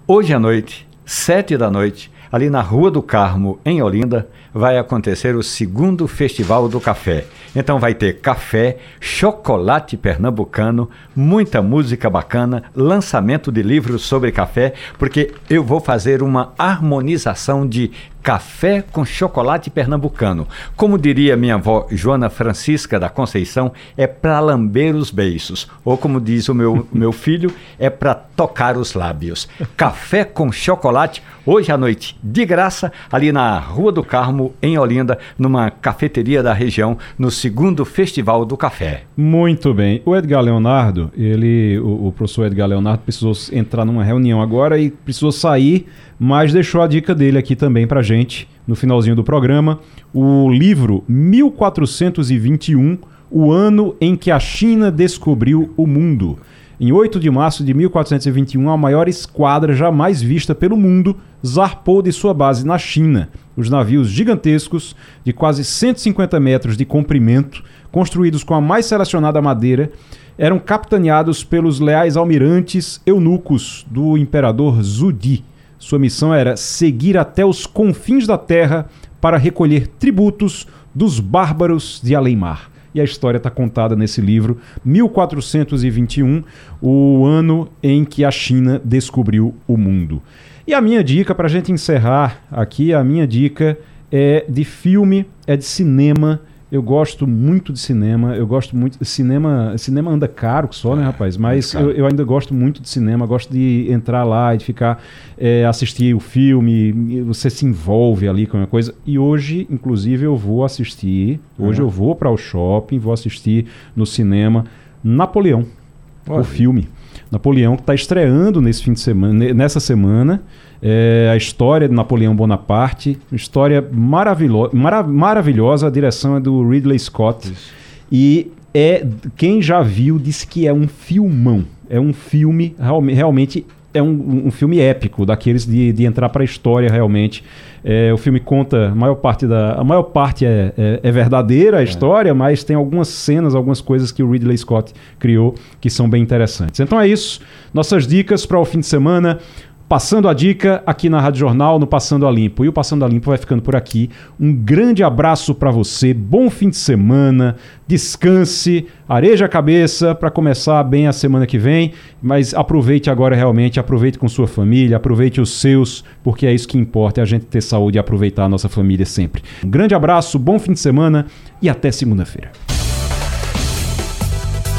[SPEAKER 3] Hoje à noite, sete da noite, ali na Rua do Carmo, em Olinda, vai acontecer o segundo Festival do Café. Então vai ter café, chocolate pernambucano, muita música bacana, lançamento de livros sobre café, porque eu vou fazer uma harmonização de café com chocolate pernambucano. Como diria minha avó Joana Francisca da Conceição, é para lamber os beiços. Ou como diz o meu, meu filho, é para tocar os lábios. Café com chocolate, hoje à noite, de graça, ali na Rua do Carmo, em Olinda, numa cafeteria da região, no segundo Festival do Café.
[SPEAKER 2] Muito bem. O Edgar Leonardo, ele, o, o professor Edgar Leonardo precisou entrar numa reunião agora e precisou sair mas deixou a dica dele aqui também para gente no finalzinho do programa. O livro 1421, o ano em que a China descobriu o mundo. Em 8 de março de 1421, a maior esquadra jamais vista pelo mundo zarpou de sua base na China. Os navios gigantescos, de quase 150 metros de comprimento, construídos com a mais selecionada madeira, eram capitaneados pelos leais almirantes eunucos do imperador Zudi. Sua missão era seguir até os confins da terra para recolher tributos dos bárbaros de Aleimar. E a história está contada nesse livro, 1421, o ano em que a China descobriu o mundo. E a minha dica, para a gente encerrar aqui, a minha dica é de filme, é de cinema eu gosto muito de cinema, eu gosto muito. Cinema, cinema anda caro só, né, rapaz? Mas eu, eu, ainda gosto muito de cinema, gosto de entrar lá e de ficar, é, assistir o filme, você se envolve ali com a coisa. E hoje, inclusive, eu vou assistir. Hoje uhum. eu vou para o shopping, vou assistir no cinema Napoleão, Olha. o filme. Napoleão que está estreando nesse fim de semana, nessa semana é, a história de Napoleão Bonaparte, história maravilo marav maravilhosa, a direção é do Ridley Scott. Isso. E é quem já viu disse que é um filmão. É um filme real, realmente é um, um, filme épico, daqueles de, de entrar para a história realmente. É, o filme conta a maior parte da a maior parte é, é, é verdadeira a é. história, mas tem algumas cenas, algumas coisas que o Ridley Scott criou que são bem interessantes. Então é isso. Nossas dicas para o fim de semana. Passando a dica aqui na Rádio Jornal, no Passando a Limpo. E o Passando a Limpo vai ficando por aqui. Um grande abraço para você, bom fim de semana, descanse, areja a cabeça para começar bem a semana que vem. Mas aproveite agora realmente, aproveite com sua família, aproveite os seus, porque é isso que importa, é a gente ter saúde e aproveitar a nossa família sempre. Um grande abraço, bom fim de semana e até segunda-feira.